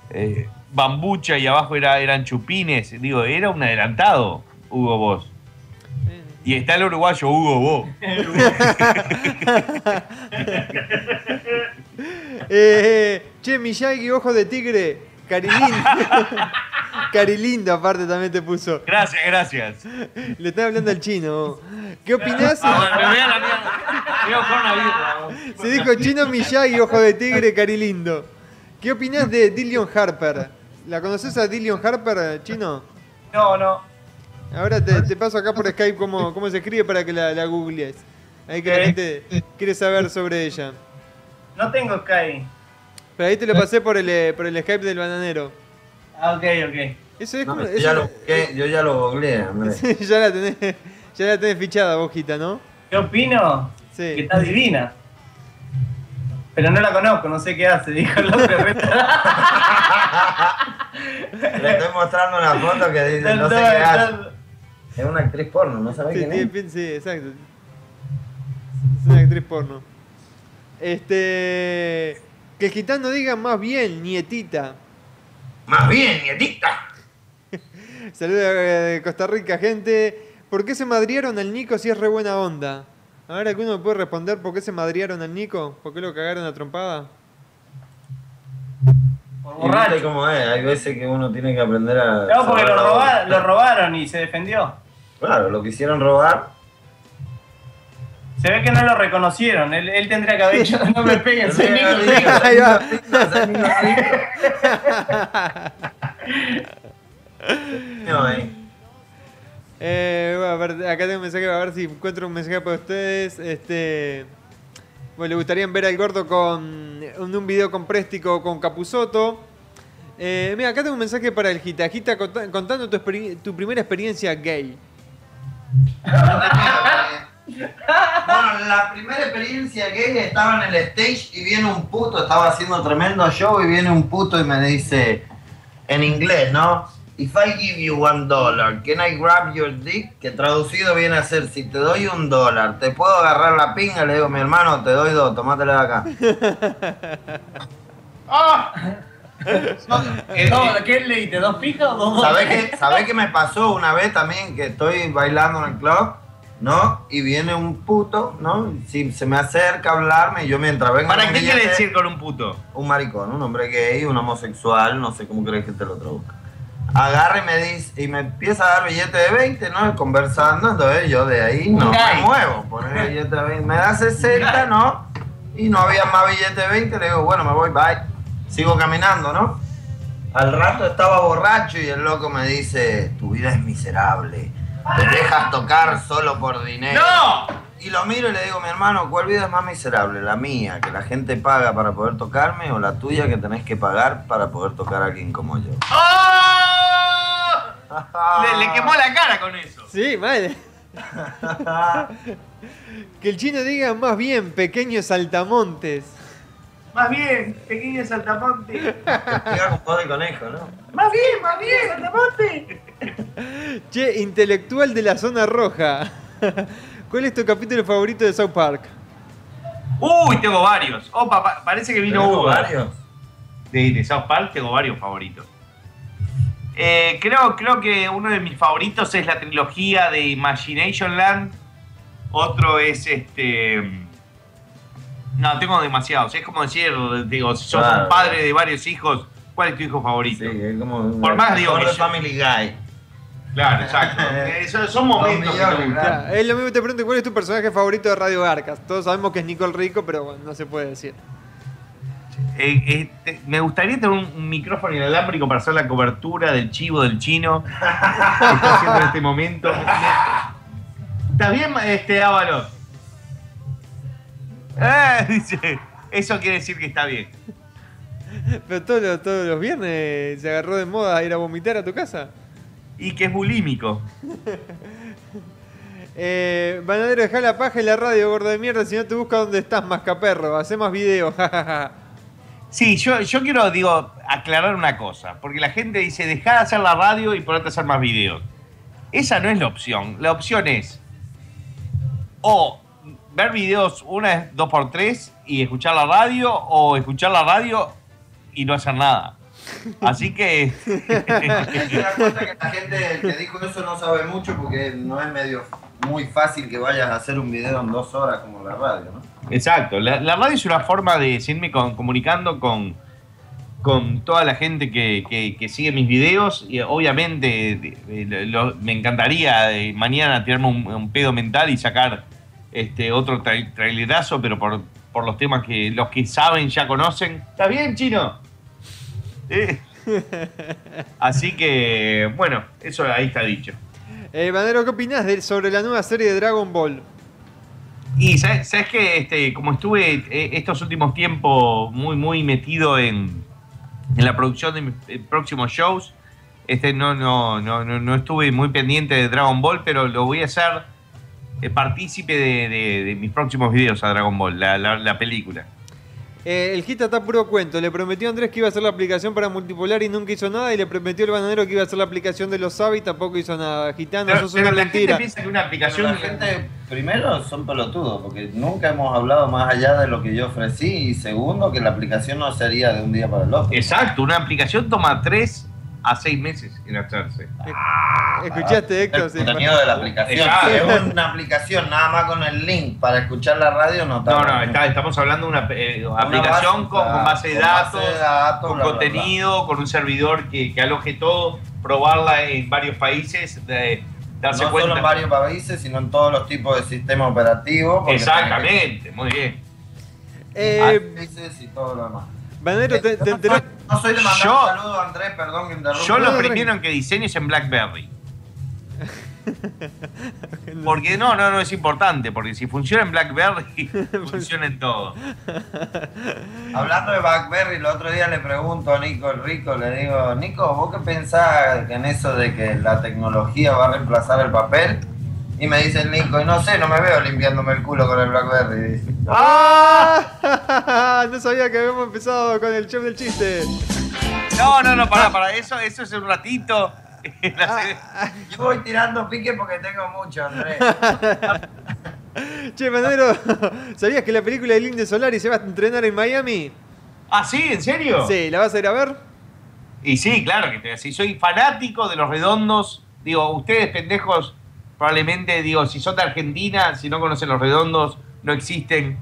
eh, bambucha y abajo era, eran chupines. Digo, era un adelantado, Hugo Boss. Y está el uruguayo Hugo Boss. <laughs> Eh, che, Miyagi, ojo de tigre, Carilindo. <laughs> Carilindo, aparte también te puso. Gracias, gracias. Le estaba hablando al chino. ¿Qué opinás? Se dijo chino Miyagi, ojo de tigre, Carilindo. ¿Qué opinás de Dillion Harper? ¿La conoces a Dillion Harper, chino? No, no. Ahora te, te paso acá por Skype cómo, cómo se escribe para que la, la googlees. Ahí que la gente quiere saber sobre ella. No tengo Sky. Pero ahí te lo pasé por el, eh, por el Skype del bananero. Ah, ok, ok. Eso es No, como. yo, eso- ya lo yo ya lo googleé, <laughs> ya la tenés, ya la tenés fichada, bojita, ¿no? ¿Qué opino? Que está divina. Pero no la conozco, no sé qué hace, <laughs> dijo el hombre. <laughs> Le estoy mostrando una foto que dice, no sé qué hace. Es una actriz porno, ¿no sabés Sí, quién es? sí, exacto. Es una actriz porno. Este. Que el gitano diga más bien, nietita. Más bien, nietita. <laughs> Saludos de Costa Rica, gente. ¿Por qué se madriaron al Nico si es re buena onda? A ver, ¿alguno me puede responder por qué se madriaron al Nico? ¿Por qué lo cagaron a trompada? Y viste cómo es, hay veces que uno tiene que aprender a... No, porque lo, roba- robaron y se defendió. Claro, lo quisieron robar. Se ve que no lo reconocieron. Él, él tendría que haber dicho, no me peguen, soy Nico que haber Rico". dicho, Ahí va. <laughs> No, ahí. Eh, a ver, acá tengo un mensaje, a ver si encuentro un mensaje para ustedes. Este. Bueno, le gustaría ver al gordo con un video con Préstico con Capuzoto. Eh, mira, acá tengo un mensaje para el Gita. Gita, conta- contando tu, tu primera experiencia gay. Bueno, la primera experiencia gay estaba en el stage y viene un puto, estaba haciendo tremendo show y viene un puto y me dice en inglés, ¿no? If I give you one dollar, can I grab your dick? Que traducido viene a ser, si te doy un dólar, ¿te puedo agarrar la pinga? Le digo, mi hermano, te doy dos, tomátela de acá. <laughs> ¡Ah! Eh, No, ¿Qué leíste? ¿Dos pijas o dos ¿Sabés qué, ¿Sabés qué me pasó una vez también? Que estoy bailando en el club, ¿no? Y viene un puto, ¿no? Si se me acerca a hablarme, y yo mientras vengo. ¿Para qué quiere decir con un puto? un maricón, un hombre gay, un homosexual, no sé cómo crees que te lo traduzca. Agarra y me dice, y me empieza a dar billete de 20, ¿no? Conversando, entonces yo de ahí no me muevo. Poner billete de 20, me da 60, ¿no? Y no había más billete de 20, le digo, bueno, me voy, bye. Sigo caminando, ¿no? Al rato estaba borracho y el loco me dice, tu vida es miserable. Te dejas tocar solo por dinero. ¡No! Y lo miro y le digo, mi hermano, ¿cuál vida es más miserable? ¿La mía, que la gente paga para poder tocarme, o la tuya, que tenés que pagar para poder tocar a alguien como yo? ¡Oh! <laughs> Le, le <laughs> quemó la cara con eso. Sí, mal. <laughs> que el chino diga más bien pequeños saltamontes. Más bien, pequeño saltamonte. Pega con de conejo, ¿no? Más bien, más bien, saltamonte. Che, intelectual de la zona roja. ¿Cuál es tu capítulo favorito de South Park? Uy, tengo varios. Opa, pa- parece que vino ¿Tenés Hugo. varios? De, de South Park tengo varios favoritos. Eh, creo, creo que uno de mis favoritos es la trilogía de Imagination Land. Otro es este. No, tengo demasiados. Es como decir, digo, si sos Claro. un padre de varios hijos, ¿cuál es tu hijo favorito? Sí, es como... Por más digo yo- Family Guy. Claro, exacto. <laughs> Eh, son, momentos que te gustan. es lo mismo que te pregunto, ¿cuál es tu personaje favorito de Radio Garcas? Todos sabemos que es Nicole Rico, pero bueno, no se puede decir. Eh, eh, me gustaría tener un, un micrófono inalámbrico para hacer la cobertura del chivo del chino que está haciendo en este momento. ¿Está bien, este Ábalos? Eh, dice, eso quiere decir que está bien. Pero todos los, todos los viernes se agarró de moda ir a vomitar a tu casa. Y que es bulímico. <laughs> Eh, Banadero, deja la paja y la radio, gordo de mierda, si no te busca dónde estás, mascaperro. Hacé más videos. <laughs> Sí, yo, yo quiero, digo, aclarar una cosa, porque la gente dice, dejar de hacer la radio y ponerte a hacer más videos. Esa no es la opción. La opción es o ver videos una dos por tres y escuchar la radio, o escuchar la radio y no hacer nada. Así que... <laughs> Das cuenta que la gente que dijo eso no sabe mucho porque no es medio muy fácil que vayas a hacer un video en dos horas como la radio, ¿no? Exacto, la, la radio es una forma de seguirme con- comunicando con, con toda la gente que, que- que sigue mis videos y obviamente lo- me encantaría eh, mañana tirarme un, un pedo mental y sacar este otro tra- trailerazo, pero por, por los temas que los que saben ya conocen. ¿Está bien, chino? Eh. <laughs> Así que, bueno, eso ahí está dicho. Eh, Banadero, ¿qué opinás de- sobre la nueva serie de Dragon Ball? Y sabes, sabes que este, como estuve eh, estos últimos tiempos muy, muy metido en, en la producción de mis eh, próximos shows, este, no, no, no, no, estuve muy pendiente de Dragon Ball, pero lo voy a hacer eh, partícipe de, de- de mis próximos videos a Dragon Ball, la, la- la película. Eh, el Gita está puro cuento. Le prometió a Andrés que iba a hacer la aplicación para multipolar y nunca hizo nada. Y le prometió al bananero que iba a hacer la aplicación de los SAB y tampoco hizo nada. Gitano, Pero- sos pero una la mentira. gente piensa que una aplicación... Pero la gente, primero, son pelotudos, porque nunca hemos hablado más allá de lo que yo ofrecí, y segundo, que la aplicación no sería de un día para el otro. Exacto, una aplicación toma 3 a 6 meses en hacerse. ¿Escuchaste, Héctor? El contenido de la aplicación. Es una aplicación nada más con el link para escuchar la radio, no está No, no, está- estamos hablando de una eh, aplicación base, con, con base de con base datos, de datos, con bla, bla, bla. contenido, con un servidor que, que aloje todo, probarla en varios países, de darse no cuenta. solo en varios países, sino en todos los tipos de sistemas operativos. Exactamente, muy bien. Eh, países y todo lo demás. No soy de mandar Yo- un saludo a Andrés, perdón que interrumpa. Yo lo primero en que diseño es en BlackBerry. <laughs> Porque no, no, no es importante, porque si funciona en BlackBerry, <laughs> funciona en todo. <laughs> Hablando de BlackBerry, el otro día le pregunto a Nico el Rico, le digo, Nico, ¿vos qué pensás en eso de que la tecnología va a reemplazar el papel? Y me dice el Nico, y no sé, no me veo limpiándome el culo con el BlackBerry. dice. ¡Ah! <laughs> No sabía que habíamos empezado con el show del chiste. No, no, no, para, para, eso, eso es un ratito. <laughs> Yo voy tirando pique porque tengo mucho, Andrés. Che, Bananero, ¿sabías que la película de Linde Solari se va a entrenar en Miami? ¿Ah, sí? ¿En serio? Sí, ¿la vas a ir a ver? Y sí, claro que te- soy fanático de los redondos, digo, ustedes pendejos, probablemente, digo, si son de Argentina, si no conocen los redondos, no existen.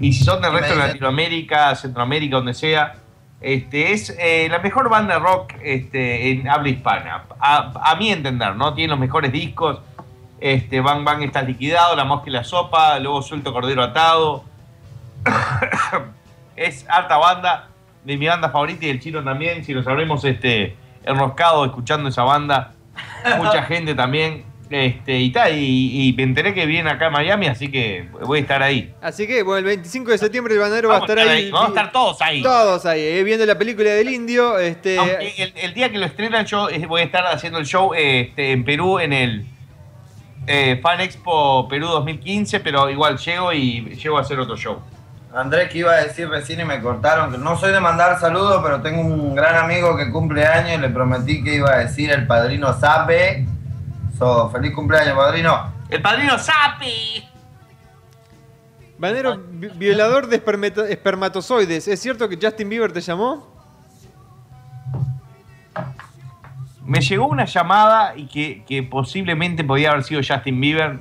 Y si son del resto de Latinoamérica, Centroamérica, donde sea, este, es eh, la mejor banda de rock este, en habla hispana. A, a mi entender, ¿no? Tienen los mejores discos. Este, Bang Bang está liquidado, La Mosca y la Sopa, luego Suelto Cordero Atado. <coughs> es harta banda. de mi banda favorita y el chino también. Si nos habremos este, enroscado escuchando esa banda, mucha <laughs> gente también. Este, y, tal, y, y me enteré que viene acá a Miami, así que voy a estar ahí. Así que, bueno, el 25 de septiembre el bananero va a estar ahí. Vamos a estar todos ahí. Todos ahí, eh, viendo la película del indio. Este, el, el día que lo estrenan, yo eh, voy a estar haciendo el show eh, este, en Perú en el eh, Fan Expo Perú 2015, pero igual llego y llego a hacer otro show. Andrés, que iba a decir recién y me cortaron, que no soy de mandar saludos, pero tengo un gran amigo que cumple años y le prometí que iba a decir el padrino Sape. So, feliz cumpleaños, padrino. ¡El padrino Sape! Banero, vi- violador de espermatozoides. ¿Es cierto que Justin Bieber te llamó? Me llegó una llamada y que, que posiblemente podía haber sido Justin Bieber.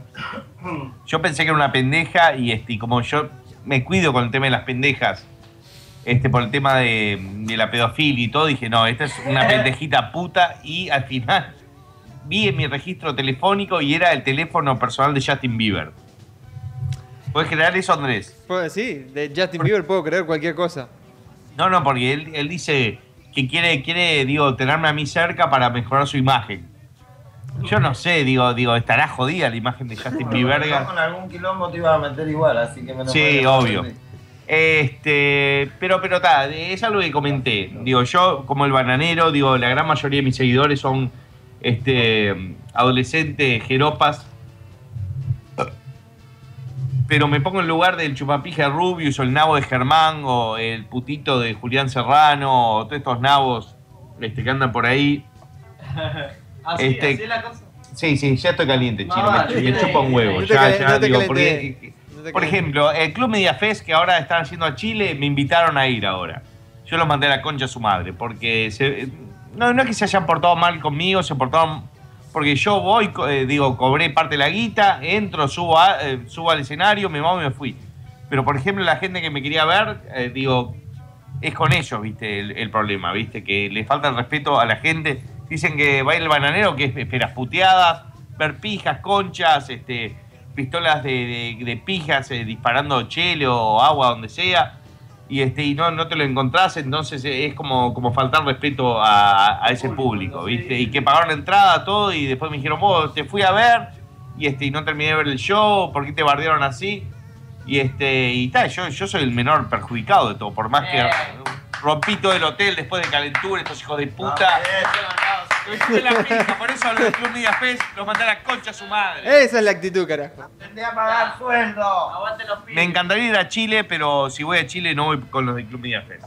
Yo pensé que era una pendeja y, este, como yo me cuido con el tema de las pendejas, este, por el tema de, de la pedofilia y todo, dije, no, esta es una <laughs> pendejita puta y al final vi en mi registro telefónico y era el teléfono personal de Justin Bieber. ¿Puedes creer eso, Andrés? Pues sí, de Justin Bieber puedo creer cualquier cosa. No, no, porque él, él dice que quiere, quiere, digo, tenerme a mí cerca para mejorar su imagen. Yo no sé, digo, digo, estará jodida la imagen de Justin Bieber. Con algún quilombo te iba a meter igual, así que me lo Sí, podía obvio. Este, pero, pero está, es algo que comenté. Digo, yo, como el bananero, digo, la gran mayoría de mis seguidores son este adolescentes jeropas. Pero me pongo en lugar del chupapija Rubius o el nabo de Germán o el putito de Julián Serrano o todos estos nabos este, que andan por ahí. <laughs> Así, Este- así es la cosa. Sí, sí, ya estoy caliente, No, chino. me- vale. me, chupa un huevo. No ya, ya, no digo, porque, No por ejemplo, el Club Mediafest que ahora están haciendo a Chile, me invitaron a ir ahora. Yo los mandé a la concha a su madre, porque se- no, no es que se hayan portado mal conmigo, se portaron... Porque yo voy, eh, digo, cobré parte de la guita, entro, subo, a- eh, subo al escenario, me muevo y me fui. Pero, por ejemplo, la gente que me quería ver, eh, digo, es con ellos, viste, el, problema, viste, que le falta el respeto a la gente. Dicen que va el bananero, que es esperas puteadas, ver pijas, conchas, este, pistolas de, de- pijas eh, disparando chele o agua, donde sea, y este y no, no te lo encontrás, entonces eh, es como, como faltar respeto a, a ese público, viste, y que pagaron la entrada, todo, y después me dijeron, vos te fui a ver, y este y no terminé de ver el show, ¿por qué te bardearon así? Y este, y tal, yo, yo soy el menor perjudicado de todo, por más que rompí todo el hotel después de calentura, estos hijos de puta. Fue la pija, por eso los del Club Media Fest los mandé a la concha a su madre. Esa es la actitud, carajo. Tendría que pagar sueldo. Aguante los pibes. Me encantaría ir a Chile, pero si voy a Chile no voy con los del Club Media Fest.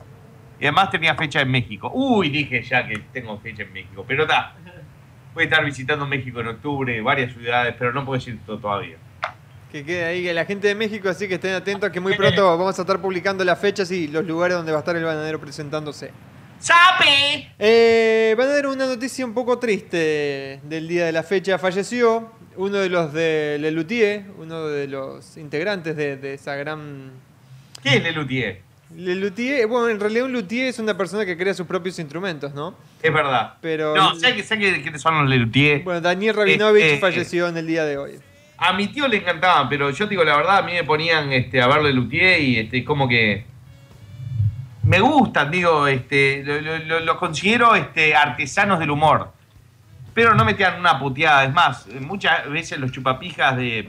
Y además tenía fecha en México. Uy, dije ya que tengo fecha en México. Pero está. Voy a estar visitando México en octubre, varias ciudades, pero no puedo decir todo todavía. Que quede ahí que la gente de México, así que estén atentos que muy pronto <laughs> vamos a estar publicando las fechas y los lugares donde va a estar el bananero presentándose. ¡Sape! Eh, bananero, una noticia un poco triste del día de la fecha. Falleció uno de los de Lelutier, uno de los integrantes de, de esa gran... ¿Qué es Lelutier? Lelutier, bueno, en realidad un luthier es una persona que crea sus propios instrumentos, ¿no? Es verdad. Pero... No, sé que sé que, quiénes son los Lelutier. Bueno, Daniel Rabinovich Eh, eh, falleció en el día de hoy. A mi tío le encantaban, pero yo digo la verdad, a mí me ponían este, a verle Luthier y este, como que. Me gustan, digo, este, lo, lo- considero este, artesanos del humor. Pero no me tiran una puteada. Es más, muchas veces los chupapijas de,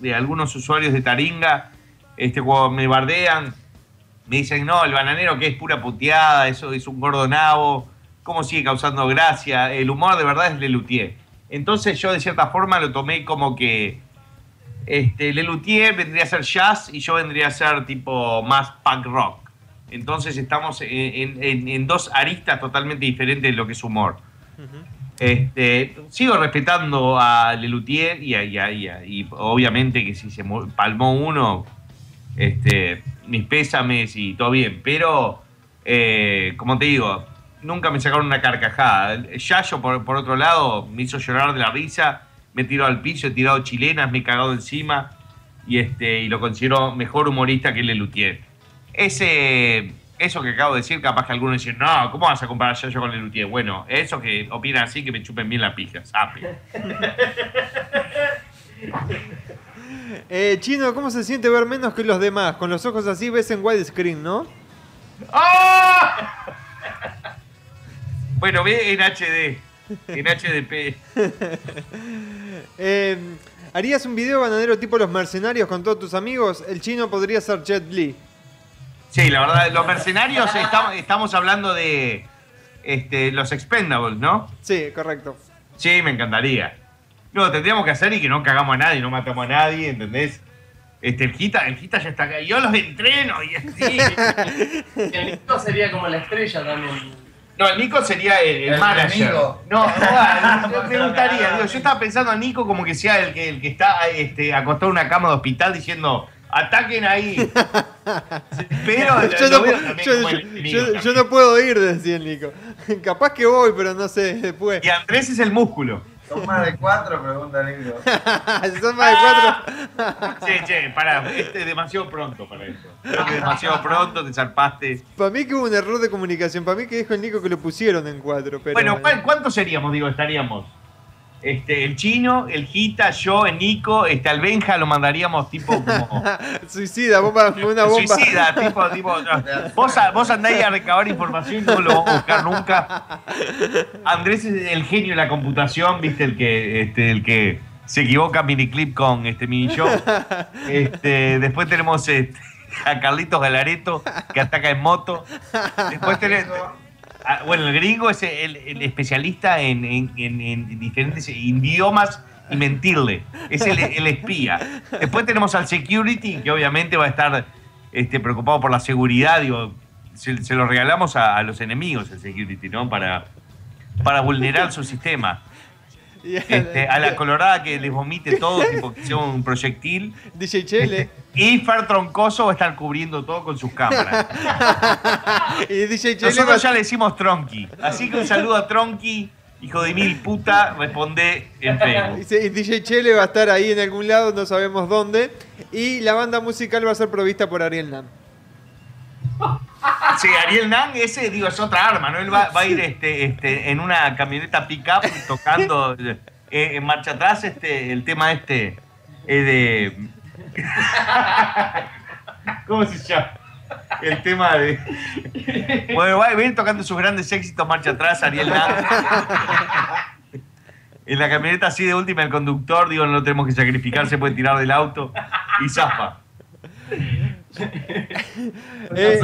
de algunos usuarios de Taringa, este, cuando me bardean, me dicen, no, el bananero que es pura puteada, eso es un gordo nabo, ¿cómo sigue causando gracia? El humor de verdad es Lelutier. Entonces yo de cierta forma lo tomé como que este, Lelutier vendría a ser jazz y yo vendría a ser tipo más punk rock. Entonces estamos en, en- en- en dos aristas totalmente diferentes de lo que es humor. Este, sigo respetando a Lelutier y, a- y, a- y a- y obviamente que si se palmó uno, este, mis pésames y todo bien. Pero, eh, como te digo, nunca me sacaron una carcajada. Yayo, por, por otro lado, me hizo llorar de la risa, me he tirado al piso, he tirado chilenas, me he cagado encima y, este, y lo considero mejor humorista que Lelutier. Ese, eso que acabo de decir, capaz que algunos dicen, no, ¿cómo vas a comparar Yayo con Lelutier? Bueno, eso que opinan así, que me chupen bien la pija, sape. <laughs> Eh, Chino, ¿cómo se siente ver menos que los demás? Con los ojos así ves en widescreen, ¿no? ¡Ah! Bueno, ve en HD. En HDP. <laughs> Eh, ¿Harías un video bananero tipo Los Mercenarios con todos tus amigos? El chino podría ser Jet Li. Sí, la verdad, los mercenarios estamos, estamos hablando de este, los expendables, ¿no? Sí, correcto. Sí, me encantaría. No, tendríamos que hacer y que no cagamos a nadie, no matamos a nadie, ¿entendés? Este, el Gita, el Gita ya está acá. Yo los entreno y así. <laughs> <laughs> El Nico sería como la estrella también. No, el Nico sería el, el El manager. enemigo. <laughs> No, no, me gustaría. digo, yo estaba pensando a Nico como que sea el que, el que está este, acostado en una cama de hospital diciendo ataquen ahí. <laughs> Pero yo, no, yo- yo- yo no puedo ir, decía el Nico. <laughs> Capaz que voy, pero no sé, después. Y Andrés es el músculo. ¿Son más de cuatro? Pregunta Nico. <laughs> Son más de cuatro. <laughs> Che, che, pará, este es demasiado pronto para eso. Creo que demasiado pronto, te zarpaste. Para mí que hubo un error de comunicación. Para mí que dijo el Nico que lo pusieron en cuatro. Pero Bueno, ¿cuál- ¿cuántos seríamos? Digo, estaríamos. Este, el chino, el Gita, yo, el Nico, este, al Benja lo mandaríamos tipo como <laughs> Suicida, bomba, una bomba. suicida, tipo, tipo. <laughs> Vos, vos andáis a recabar información y no lo vamos a buscar nunca. Andrés es el genio de la computación, viste, el que, este, el que se equivoca miniclip con este mini show. Este, después tenemos este, <laughs> a Carlitos Galareto, que ataca en moto. Después tenemos. Ah, Bueno, el gringo es el, especialista en, en- en- en diferentes idiomas y mentirle. Es el, espía. Después tenemos al security, que obviamente va a estar este, preocupado por la seguridad. Digo, se, se lo regalamos a, a los enemigos el security, ¿no? Para, para vulnerar su sistema. Este, a la colorada que les vomite todo, tipo que sea un proyectil. <laughs> DJ Chele. Y Fer Troncoso va a estar cubriendo todo con sus cámaras. <laughs> y DJ Chele. Nosotros ya le decimos Tronqui. Así que un saludo a Tronqui, hijo de mil puta, responde en Facebook. Y DJ Chele va a estar ahí en algún lado, no sabemos dónde. Y la banda musical va a ser provista por Ariel Nam. <laughs> Sí, Ariel Nan, ese digo, es otra arma, ¿no? Él va, a ir este, este, en una camioneta pick-up tocando eh, en marcha atrás este, el tema este eh, de. <laughs> ¿Cómo se llama? El tema de. Bueno, va a ir tocando sus grandes éxitos marcha atrás, Ariel Nan. En la camioneta así de última, el conductor, digo, no lo tenemos que sacrificar, se puede tirar del auto y zapa. <laughs> Eh,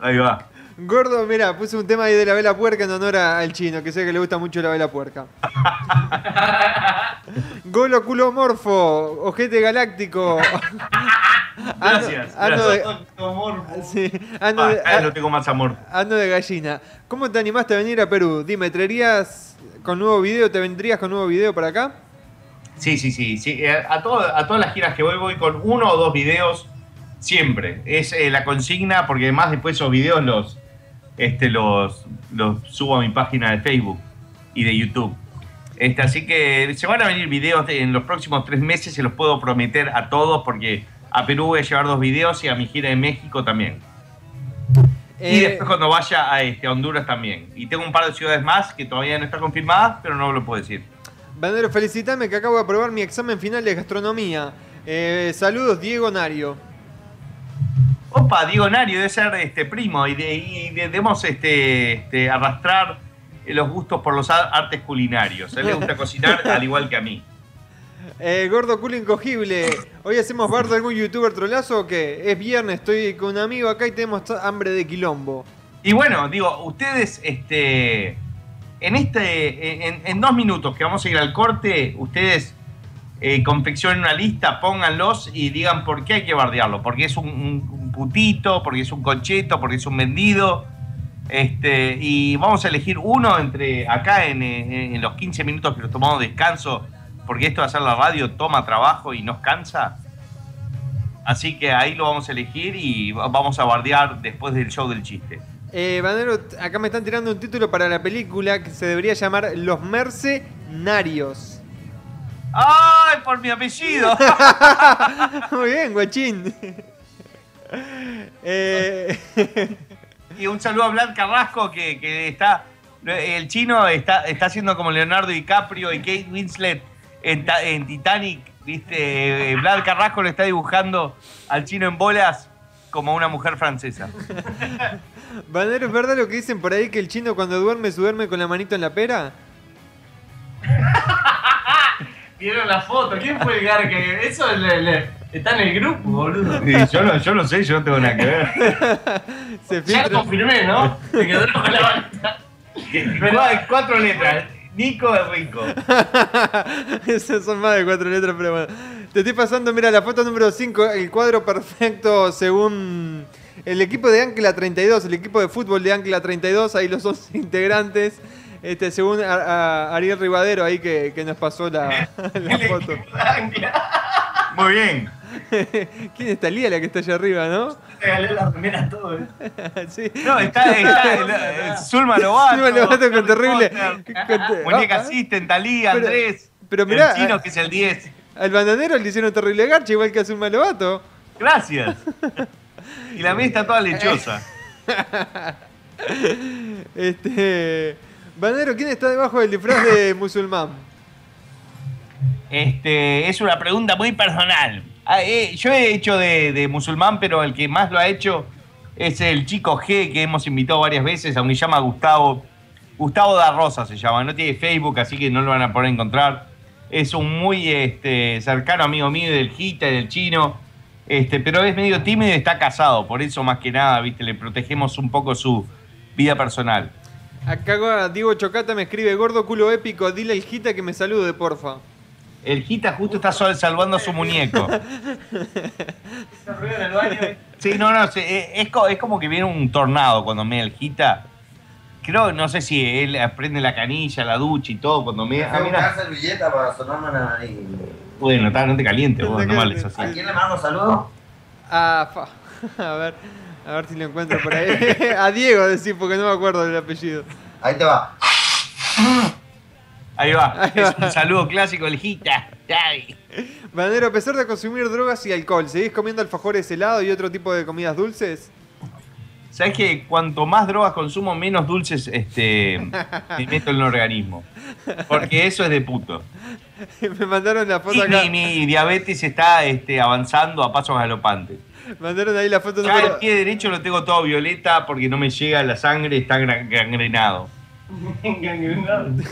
Ahí va. Gordo, mira, puse un tema ahí de la vela puerca en honor al chino, que sé que le gusta mucho la vela puerca. <laughs> Golo culomorfo, ojete galáctico. <laughs> Gracias, Ano de, gracias. sí, ano Ah, de- vez lo tengo más amor. ano de gallina. ¿Cómo te animaste a venir a Perú? Dime, ¿traerías con nuevo video? ¿Te vendrías con nuevo video para acá? Sí, sí, sí. sí. Eh, A, todo- a todas las giras que voy, voy con uno o dos videos siempre. Es eh, la consigna, porque además después esos videos los, este, los, los subo a mi página de Facebook y de YouTube. Este, así que se van a venir videos de- en los próximos tres meses, se los puedo prometer a todos, porque a Perú voy a llevar dos videos y a mi gira de México también. y Eh, después cuando vaya a, este, a Honduras también. Y tengo un par de ciudades más que todavía no están confirmadas, pero no lo puedo decir. Bandero, felicitame que acabo de aprobar mi examen final de gastronomía. Eh, saludos, Diego Nario. Opa, Diego Nario debe ser este primo y, de, y de- debemos este, este, arrastrar los gustos por los artes culinarios. A él le gusta <laughs> cocinar al igual que a mí. Eh, gordo culo incogible. Hoy hacemos bar de algún youtuber trolazo o qué? Es viernes, estoy con un amigo acá y tenemos hambre de quilombo. Y bueno, digo, ustedes, este, en este, en, en dos minutos que vamos a ir al corte, ustedes eh, confeccionen una lista, pónganlos y digan por qué hay que bardearlo. Porque es un, putito, porque es un concheto, porque es un vendido. Este, y vamos a elegir uno entre acá en, los 15 minutos que nos tomamos de descanso, porque esto de hacer la radio toma trabajo y nos cansa. Así que ahí lo vamos a elegir y va- vamos a bardear después del show del chiste. Eh, Bandero, acá me están tirando un título para la película que se debería llamar Los Mercenarios. ¡Ay, por mi apellido! <laughs> Muy bien, guachín. <laughs> Eh, <laughs> y un saludo a Vlad Carrasco que, que está. El chino está, está haciendo como Leonardo DiCaprio y Kate Winslet en, Ta- en Titanic. ¿Viste? Eh, Vlad Carrasco le está dibujando al chino en bolas como una mujer francesa. Banero, ¿es verdad lo que dicen por ahí que el chino cuando duerme, se duerme con la manito en la pera? ¿Vieron la foto? ¿Quién fue el garca? Eso le- le- está en el grupo, boludo. Sí, yo, no, yo no sé, yo no tengo nada que ver. <laughs> Se Ya lo confirmé, ¿no? Se quedó con la manita. Cuatro, cuatro letras. Nico de Rico. <laughs> Esas son más de cuatro letras, pero bueno. Te estoy pasando, mira, la foto número 5, el cuadro perfecto según el equipo de Ancla 32, el equipo de fútbol de Ancla 32, ahí los 11 integrantes, este, según a- a- Ariel Rivadero ahí que, que nos pasó la, <laughs> la foto. Muy bien. <laughs> ¿Quién es Talía la que está allá arriba, no? Regalé la remera a todos. <laughs> sí. No, está, está el- el Zulma Lobato. Zulma Lobato con terrible. Muñeca Ah, ah. Asisten, Talía, Andrés. pero mirá, el chino ah, que es el 10. Al bandanero le hicieron terrible garcha, igual que a Zulma Lobato. Gracias. Y la mía está toda lechosa. Este. Bandanero, ¿quién está debajo del disfraz de <laughs> musulmán? Este, es una pregunta muy personal. Ah, eh, yo he hecho de, de musulmán, pero el que más lo ha hecho es el chico G que hemos invitado varias veces, aunque se llama Gustavo. Gustavo da Rosa se llama, no tiene Facebook, así que no lo van a poder encontrar. Es un muy este, cercano amigo mío del Gita y del chino, este, pero es medio tímido y está casado, por eso más que nada, viste, le protegemos un poco su vida personal. Acá Diego Chocata me escribe, gordo culo épico, dile al Gita que me salude, porfa. El Gita justo está salvando a su muñeco. Se ruido en el baño. Sí, no, no, eh, es, co- es como que viene un tornado cuando me el Gita. Creo, no sé si él prende la canilla, la ducha y todo cuando me. Ah, Tengo mira. una servilleta para sonarme la nariz. Bueno, está, no te calientes, vos, no vales así. ¿A quién le mando saludos? Ah, fa- <laughs> A ver, a ver si lo encuentro por ahí. <laughs> a Diego decir, porque no me acuerdo del apellido. Ahí te va. Ahí va, es un saludo clásico, el Gita. Banero, a pesar de consumir drogas y alcohol, ¿seguís comiendo alfajores helados y otro tipo de comidas dulces? ¿Sabes que cuanto más drogas consumo, menos dulces este, me meto en el organismo? Porque eso es de puto. <laughs> me mandaron la foto Y acá. mi, mi diabetes está este, avanzando a pasos galopantes. Mandaron ahí la foto Ya el número... pie derecho lo tengo todo violeta porque no me llega la sangre, está <laughs> gangrenado.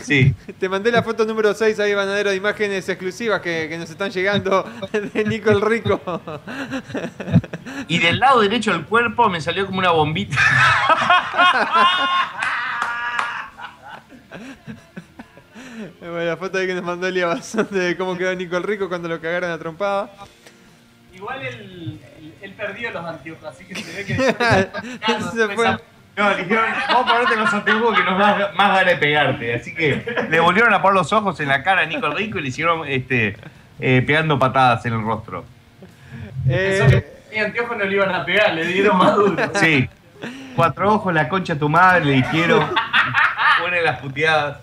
Sí. Te mandé la foto número 6 ahí, Banadero, de imágenes exclusivas que, que nos están llegando <laughs> de Nico el Rico. <laughs> Y del lado derecho del cuerpo me salió como una bombita. Bueno, la foto ahí que nos mandó Elia Bazán de cómo quedó Nico el Rico cuando lo cagaron a trompada. Igual él, él perdió los anteojos, así que se ve que. <laughs> Se fue. <laughs> No, le dijeron, vamos a ponerte los anteojos que nos da más ganas de pegarte. Así que le volvieron a poner los ojos en la cara a Nico Rico y le hicieron este, eh, pegando patadas en el rostro. Pensó que mi anteojos no le iban a pegar, le dieron más duro. Sí. Cuatro ojos, la concha de tu madre, le dijeron. Pone las puteadas.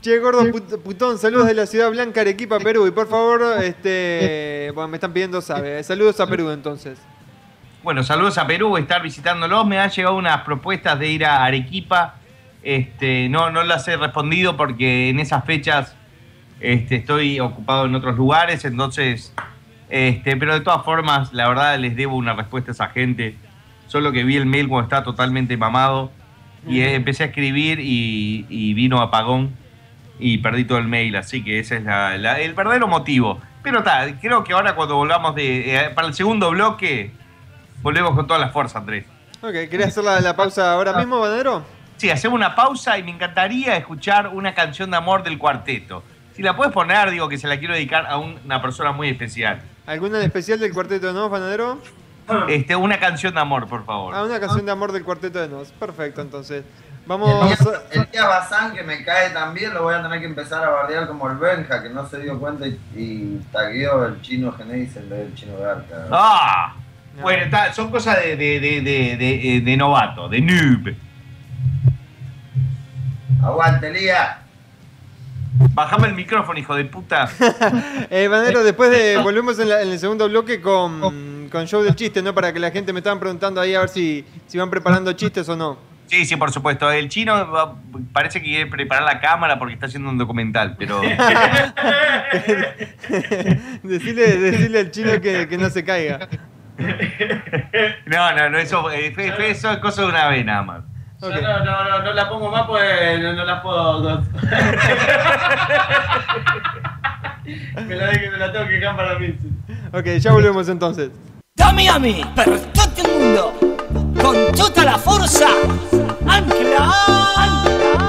Che, gordo put- putón, saludos de la ciudad blanca, Arequipa, Perú. Y por favor, este. Bueno, me están pidiendo sabe. Saludos a Perú entonces. Bueno, saludos a Perú, estar visitándolos. Me han llegado unas propuestas de ir a Arequipa. Este, no, no las he respondido porque en esas fechas este, estoy ocupado en otros lugares. Entonces, este, pero de todas formas, la verdad les debo una respuesta a esa gente. Solo que vi el mail cuando está totalmente mamado. Y empecé a escribir y, y vino apagón y perdí todo el mail. Así que ese es la- la- el verdadero motivo. Pero está, creo que ahora cuando volvamos de, eh, para el segundo bloque, volvemos con toda la fuerza, Andrés. Ok, ¿querés hacer la, la pausa ahora mismo, Banadero? Sí, hacemos una pausa y me encantaría escuchar una canción de amor del cuarteto. Si la puedes poner, digo que se la quiero dedicar a un- una persona muy especial. ¿Alguna en especial del cuarteto Nos, Banadero? Este, una canción de amor, por favor. Ah, una canción de amor del cuarteto de Nos. Perfecto, entonces. Vamos El día, el día Bazán que me cae también lo voy a tener que empezar a bardear como el Benja, que no se dio cuenta y, y tagueó el chino Genesis en vez del chino Garca. ¡Ah! Bueno, está- son cosas de, de, de, de, de- de novato, de noob. Aguante, Lía. Bajame el micrófono, hijo de puta. <laughs> Eh, Banadero, después de... Volvemos en, la- en el segundo bloque con, con show del chiste, ¿no? Para que la gente me estaban preguntando ahí a ver si, si van preparando chistes o no. Sí, sí, por supuesto. El chino va- parece que quiere preparar la cámara porque está haciendo un documental, pero... <laughs> decirle, decirle al chino que, que no se caiga. No, no, no, eso, eh, fue- eso es cosa de una vez nada más. Yo no, no, no, no la pongo más pues no, no la puedo. <laughs> me la me la tengo que dejar para mí. Ok, ya volvemos entonces. Da Miami per tutto il mondo con tutta la forza 32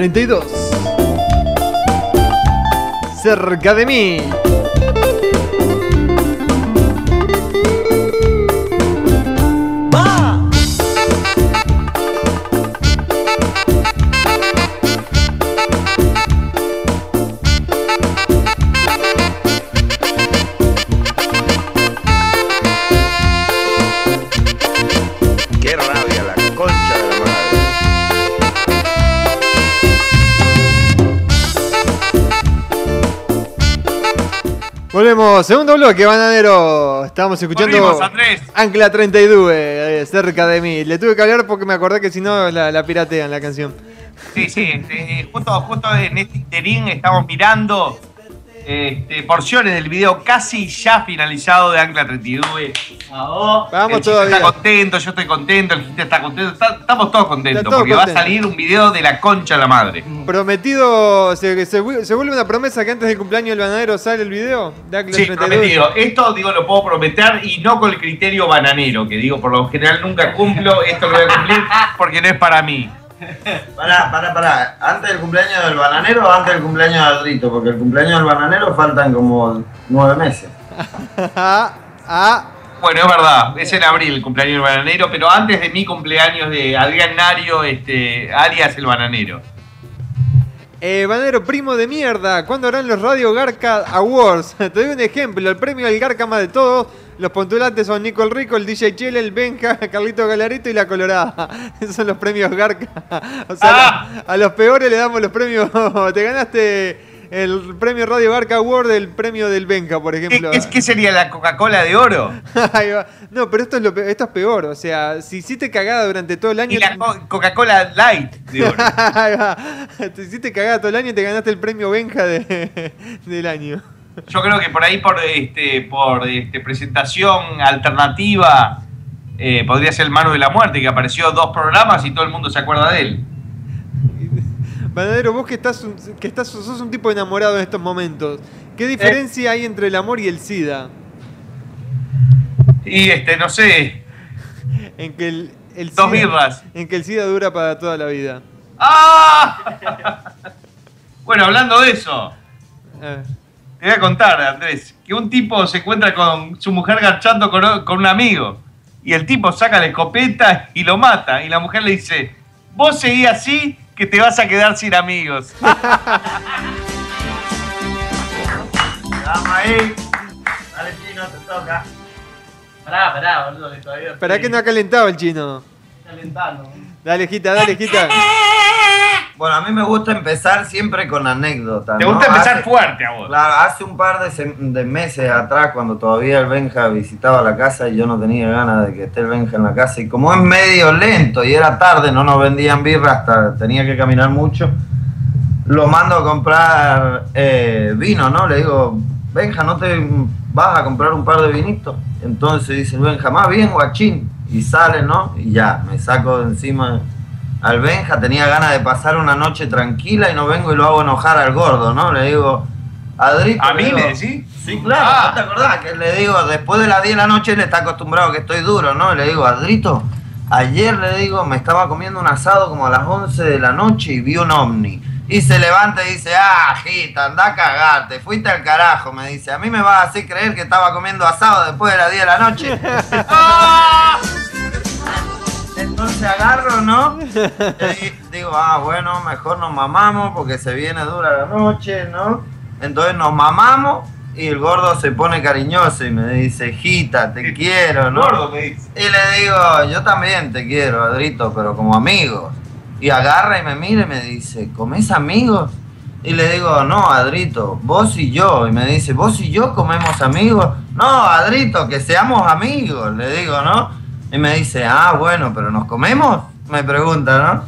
32. Cerca de mí. Segundo bloque, bananero. Estábamos escuchando. Ancla 32, eh, cerca de mí. Le tuve que hablar porque me acordé que si no la, la piratean la canción. Sí, sí, este, justo, justo en este interín estamos mirando este, porciones del video casi ya finalizado de Ancla 32. Vamos el Chiste todavía. está contento, yo estoy contento, el gente está contento, está- estamos todos contentos porque va a salir un video de la concha de la madre. Prometido, se, se vu- se vuelve una promesa que antes del cumpleaños del bananero sale el video Sí, 32. prometido. Esto, digo, lo puedo prometer y no con el criterio bananero, que digo, por lo general nunca cumplo, esto lo voy a cumplir porque no es para mí. <laughs> Pará, pará, pará. ¿Antes del cumpleaños del bananero o antes del cumpleaños de Aldrito? Porque el cumpleaños del bananero faltan como nueve meses. <laughs> ah, Bueno, es verdad, es en abril el cumpleaños del bananero, pero antes de mi cumpleaños de Adrián Nario, este, alias el bananero. Eh, bananero, primo de mierda, ¿cuándo harán los Radio Garca Awards? <laughs> Te doy un ejemplo, el premio al Garca más de todos. Los postulantes son Nico el Rico, el DJ Chele, el Benja, <laughs> Carlito Galarito y la Colorada. <laughs> Esos son los premios Garca. O sea, Ah. a los peores le damos los premios. Te ganaste el premio Radio Garca Award del premio del Benja, por ¿Qué, ejemplo. qué- qué sería la Coca-Cola de oro? <laughs> Ahí va. no, pero esto es, lo pe- esto es peor. O sea, si hiciste cagada durante todo el año. Y la Co- Coca-Cola Light de oro. <laughs> Ahí va. Te hiciste cagada todo el año y te ganaste el premio Benja de- <laughs> del año. Yo creo que por ahí, por este, por este, presentación alternativa, eh, podría ser el Mano de la Muerte, que apareció dos programas y todo el mundo se acuerda de él. Banadero, vos que estás, un- que estás, sos un tipo enamorado en estos momentos. ¿Qué diferencia hay entre el amor y el SIDA? Y este, no sé, En que el, el Dos SIDA- birras. En que el SIDA dura para toda la vida. ¡Ah! <laughs> Bueno, hablando de eso, Eh, te voy a contar, Andrés, que un tipo se encuentra con su mujer garchando con, con un amigo. Y el tipo saca la escopeta y lo mata. Y la mujer le dice, vos seguí así que te vas a quedar sin amigos. <laughs> Vamos ahí. Dale, chino, te toca. Pará, pará, boludo, que todavía ¿Para estoy qué no ha calentado el chino? calentando. Dale, Gita, dale, Gita. Bueno, a mí me gusta empezar siempre con anécdotas. Te ¿no? gusta empezar Hace- fuerte a vos. Claro, hace un par de meses atrás, cuando todavía el Benja visitaba la casa y yo no tenía ganas de que esté el Benja en la casa, y como es medio lento y era tarde, no nos vendían birra hasta tenía que caminar mucho, lo mando a comprar eh, vino, ¿no? Le digo, Benja, ¿no te vas a comprar un par de vinitos? Entonces dice el Benja, más bien, guachín. Y sale, ¿no? Y ya, me saco de encima al Benja, tenía ganas de pasar una noche tranquila y no vengo y lo hago enojar al gordo, ¿no? Le digo, Adrito. ¿A mí digo, me decís? Sí, claro, Ah. ¿no te acordás? Que le digo, después de las 10 de la noche él está acostumbrado que estoy duro, ¿no? Le digo, Adrito, ayer le digo, me estaba comiendo un asado como a las 11 de la noche y vi un ovni. Y se levanta y dice, ah, Gita, anda a cagarte, fuiste al carajo, me dice. A mí me vas a hacer creer que estaba comiendo asado después de las 10 de la noche. <laughs> ¡Ah! Entonces agarro, ¿no? Y digo, ah, bueno, mejor nos mamamos porque se viene dura la noche, ¿no? Entonces nos mamamos y el gordo se pone cariñoso y me dice, Gita, te quiero, ¿no? Gordo me dice. Y le digo, yo también te quiero, Adrito, pero como amigos. Y agarra y me mira y me dice, ¿comés amigos? Y le digo, no, Adrito, vos y yo. Y me dice, ¿vos y yo comemos amigos? No, Adrito, que seamos amigos, le digo, ¿no? Y me dice, ah, bueno, pero ¿nos comemos? Me pregunta, ¿no?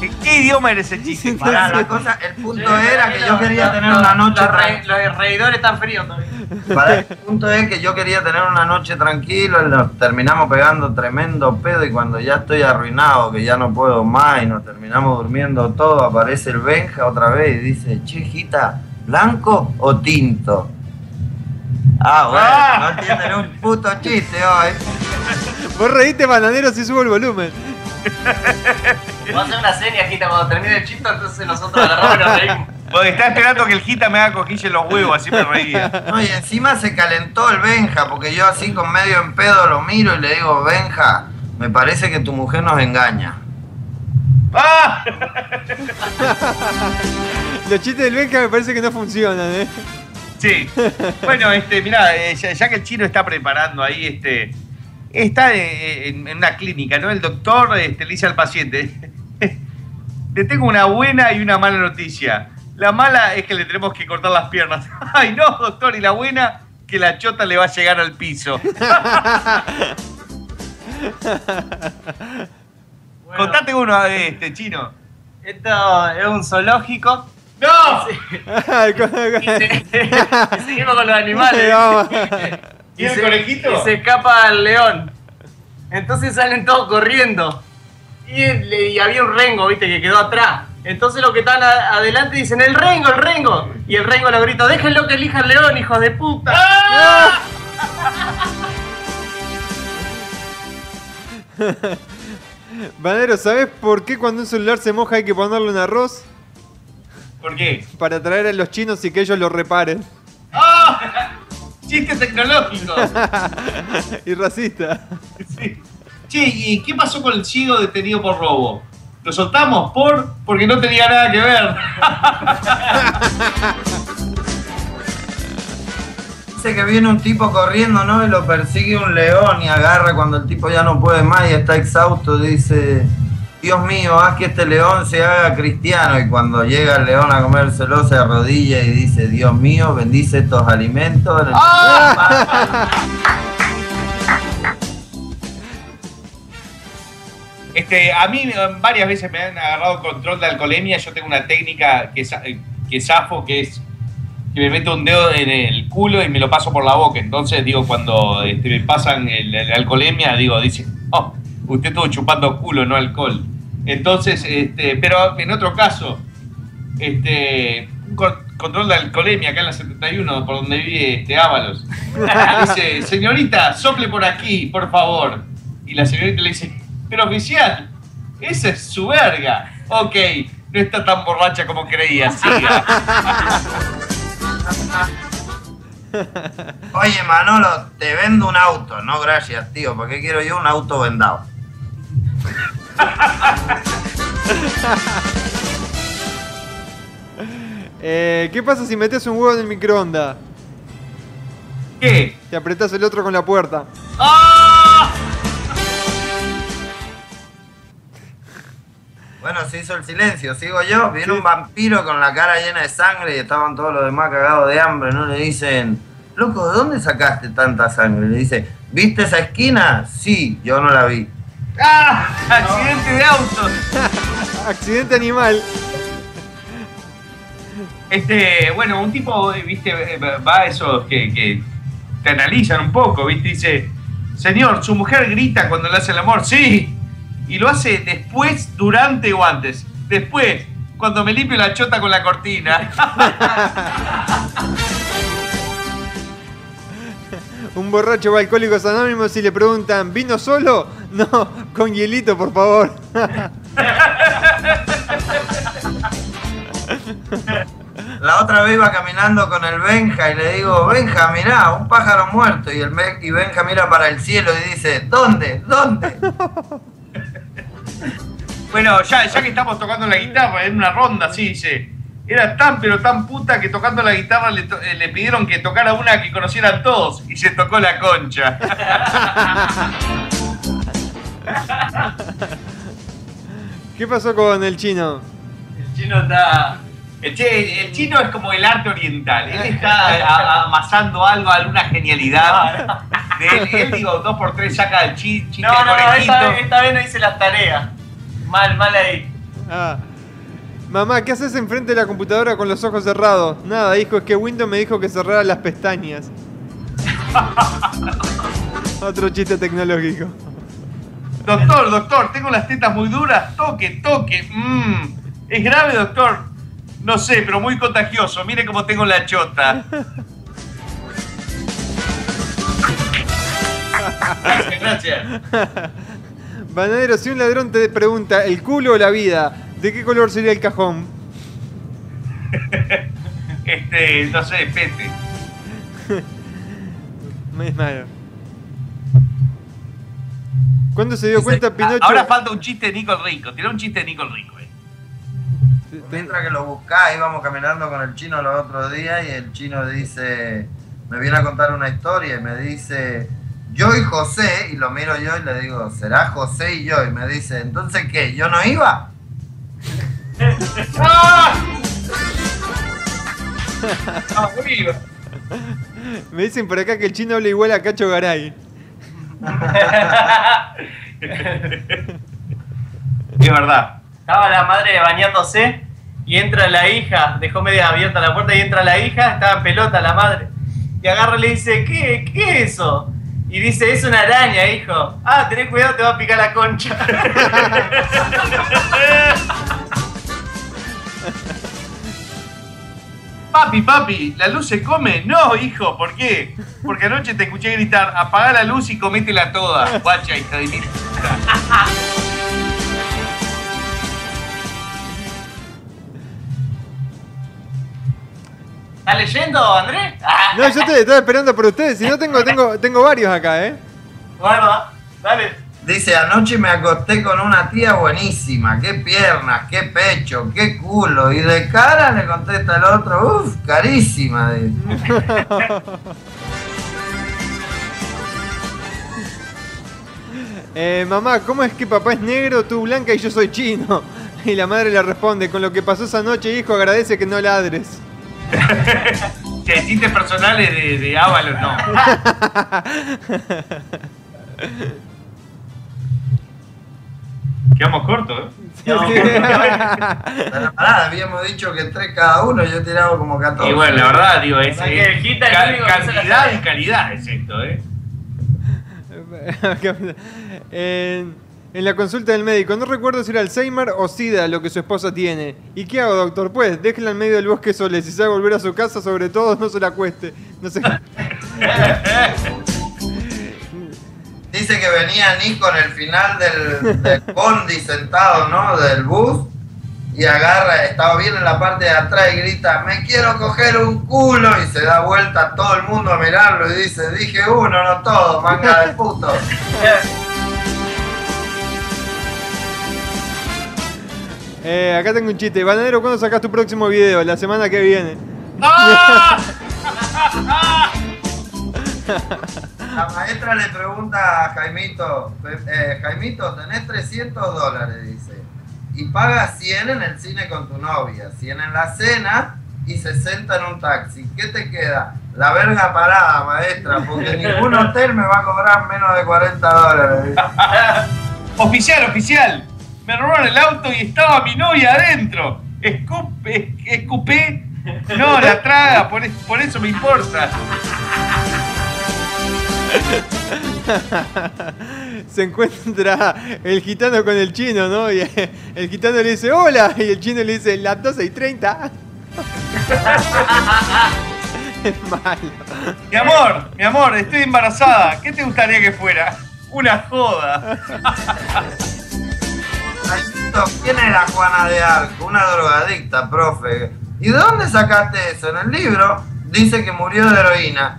¿En qué idioma era ese chiste? Pará, la cosa, el punto era que yo quería tener una noche Los, re- los reidores están fríos todavía. Para el punto es que yo quería tener una noche tranquila, y nos terminamos pegando tremendo pedo y cuando ya estoy arruinado, que ya no puedo más y nos terminamos durmiendo todo, aparece el Benja otra vez y dice, che, Jita, ¿blanco o tinto? Ah, bueno, no entienden un puto chiste hoy. Vos reíste, bananero, si subo el volumen. Vamos a hacer una serie, Gita, cuando termine el chiste, entonces nosotros agarramos y nos reímos. Porque está esperando que el Gita me haga cojilla en los huevos, así me reía. No, y encima se calentó el Benja, porque yo así con medio en pedo lo miro y le digo, Benja, me parece que tu mujer nos engaña. ¡Ah! <laughs> Los chistes del Benja me parece que no funcionan, ¿eh? Sí. Bueno, este, mirá, eh, ya, ya que el chino está preparando ahí, este. Está eh, en, en una clínica, ¿no? El doctor este, le dice al paciente. <laughs> Le tengo una buena y una mala noticia. La mala es que le tenemos que cortar las piernas. <laughs> Ay, no, doctor, y la buena, que la chota le va a llegar al piso. <laughs> Contate uno, este, chino. Esto es un zoológico. ¡No! Y seguimos con los animales. Vamos. ¿Y el conejito? Y se escapa el león. Entonces salen todos corriendo. Y, había un rengo, viste, que quedó atrás. Entonces los que están a- adelante dicen, el rengo, el rengo. Y el rengo lo grita, déjenlo que elija el león, hijos de puta. ¡Ah! <laughs> Bananero, ¿sabes por qué cuando un celular se moja hay que ponerle un arroz? ¿Por qué? Para traer a los chinos y que ellos lo reparen. ¡Ah! <laughs> Chiste tecnológico. <laughs> y racista. Sí. Che, ¿y qué pasó con el ciego detenido por robo? ¿Lo soltamos por? Porque no tenía nada que ver. <laughs> Dice que viene un tipo corriendo, ¿no? Y lo persigue un león y agarra cuando el tipo ya no puede más y está exhausto. Dice, Dios mío, haz que este león se haga cristiano. Y cuando llega el león a comérselo, se arrodilla y dice, Dios mío, bendice estos alimentos. Este, a mí eh, varias veces me han agarrado control de alcoholemia. Yo tengo una técnica que, eh, que zafo, que es que me meto un dedo en el culo y me lo paso por la boca. Entonces, digo, cuando este, me pasan el, el alcoholemia, digo, dice, oh, usted estuvo chupando culo, no alcohol. Entonces, este, pero en otro caso, este, un con- control de alcoholemia acá en la 71, por donde vive este Ábalos. <laughs> Dice, señorita, sople por aquí, por favor. Y la señorita le dice, pero oficial, esa es su verga. Ok, no está tan borracha como creía, siga. Oye, Manolo, te vendo un auto. No, gracias, tío, porque quiero yo un auto vendado. <laughs> Eh, ¿Qué pasa si metes un huevo en el microondas? ¿Qué? Te apretás el otro con la puerta. ¡Ah! bueno, se hizo el silencio, sigo yo, viene un vampiro con la cara llena de sangre y estaban todos los demás cagados de hambre, ¿no? Le dicen, loco, ¿de dónde sacaste tanta sangre? Le dice, ¿viste esa esquina? Sí, yo no la vi. ¡Ah! Accidente de auto. <laughs> Accidente animal. Este, bueno, un tipo, viste, va a esos que, que te analizan un poco, viste, dice, señor, su mujer grita cuando le hace el amor, sí, y lo hace después, durante o antes. Después, cuando me limpio la chota con la cortina. <laughs> Un borracho va a Alcohólicos Anónimos y le preguntan, ¿vino solo? No, con hielito, por favor. La otra vez iba caminando con el Benja y le digo, Benja, mirá, un pájaro muerto. Y, el Ben- y Benja mira para el cielo y dice, ¿dónde? ¿Dónde? bueno, ya, ya que estamos tocando la guitarra, en una ronda, así dice. Era tan pero tan puta que tocando la guitarra le, to- eh, le pidieron que tocara una que conocieran todos y se tocó la concha. <laughs> ¿Qué pasó con el chino? El chino está. El, che- el chino es como el arte oriental. Él está amasando algo, alguna genialidad. De <laughs> él, él, digo, dos por tres saca el chi, chiste No, no, no, esta, vez- esta vez no hice las tareas. Mal, mal ahí. Ah. Mamá, ¿qué haces enfrente de la computadora con los ojos cerrados? Nada, hijo, es que Windows me dijo que cerrara las pestañas. <laughs> Otro chiste tecnológico. Doctor, doctor, tengo las tetas muy duras. Toque, toque. Mm. ¿Es grave, doctor? No sé, pero muy contagioso. Mire cómo tengo la chota. Gracias, gracias. <laughs> Banadero, si un ladrón te pregunta el culo o la vida, ¿de qué color sería el cajón? <laughs> Este, no sé, pete. <laughs> Es malo. ¿Cuándo se dio cuenta Pinocho? Ahora falta un chiste de Nicole Rico. Tira un chiste de Nicole Rico. eh. Mientras que lo buscás, íbamos caminando con el chino los otros días y el chino dice, me viene a contar una historia y me dice, yo y José, y lo miro yo y le digo, será José y yo, y me dice, entonces qué, yo no iba. <laughs> Me dicen por acá que el chino habla igual a Cacho Garay. <laughs> Es verdad. Estaba la madre bañándose y entra la hija, dejó media abierta la puerta y entra la hija, estaba en pelota la madre. Y agarra y le dice, ¿qué, qué es eso? Y dice, es una araña, hijo. Ah, tenés cuidado, te va a picar la concha. <laughs> Papi, papi, ¿la luz se come? No, hijo, ¿por qué? Porque anoche te escuché gritar, apaga la luz y cométela toda. Guacha, hija de <laughs> ¿Estás leyendo, Andrés? Ah, <laughs> No, yo te estaba esperando por ustedes. Si no, tengo, tengo, tengo varios acá, ¿eh? guarda, dale. Dice, anoche me acosté con una tía buenísima, qué piernas, qué pecho, qué culo, y de cara le contesta el otro, uff, carísima. dice. <laughs> Eh, mamá, ¿cómo es que papá es negro, tú blanca y yo soy chino? <laughs> Y la madre le responde, con lo que pasó esa noche, hijo, agradece que no ladres. <laughs> Que chistes personales de, de Ábalos, no. Quedamos cortos, ¿eh? Pero pará, habíamos dicho que tres cada uno, yo he tirado como 14. Y bueno, la verdad, digo, es, el es es ca- el cantidad y calidad es esto, ¿eh? <laughs> en, en la consulta del médico, no recuerdo si era Alzheimer o SIDA lo que su esposa tiene. ¿Y qué hago, doctor? Pues, déjela en medio del bosque sola y si sabe volver a su casa, sobre todo, no se la cueste. No sé. <laughs> Dice que venía Nico en el final del, del bondi sentado, ¿no? Del bus. Y agarra, estaba bien en la parte de atrás y grita, me quiero coger un culo. Y se da vuelta a todo el mundo a mirarlo y dice, dije uno, no todo, manga de puto. <laughs> Eh, acá tengo un chiste. Banadero, ¿cuándo sacas tu próximo video? La semana que viene. <laughs> La maestra le pregunta a Jaimito, eh, Jaimito, tenés 300 dólares, dice. y paga 100 en el cine con tu novia, 100 en la cena y 60 en un taxi. ¿Qué te queda? La verga parada, maestra, porque <laughs> ningún hotel me va a cobrar menos de 40 dólares. <laughs> Oficial, oficial. Me robaron el auto y estaba mi novia adentro. Escupe, escupé. No, la traga, por, por eso me importa. <laughs> Se encuentra el gitano con el chino, ¿no? Y el gitano le dice hola y el chino le dice las 12 y 30. <laughs> Es malo. Mi amor, mi amor, estoy embarazada. ¿Qué te gustaría que fuera? Una joda. <laughs> ¿Quién era Juana de Arco? Una drogadicta, profe. ¿Y de dónde sacaste eso? En el libro dice que murió de heroína.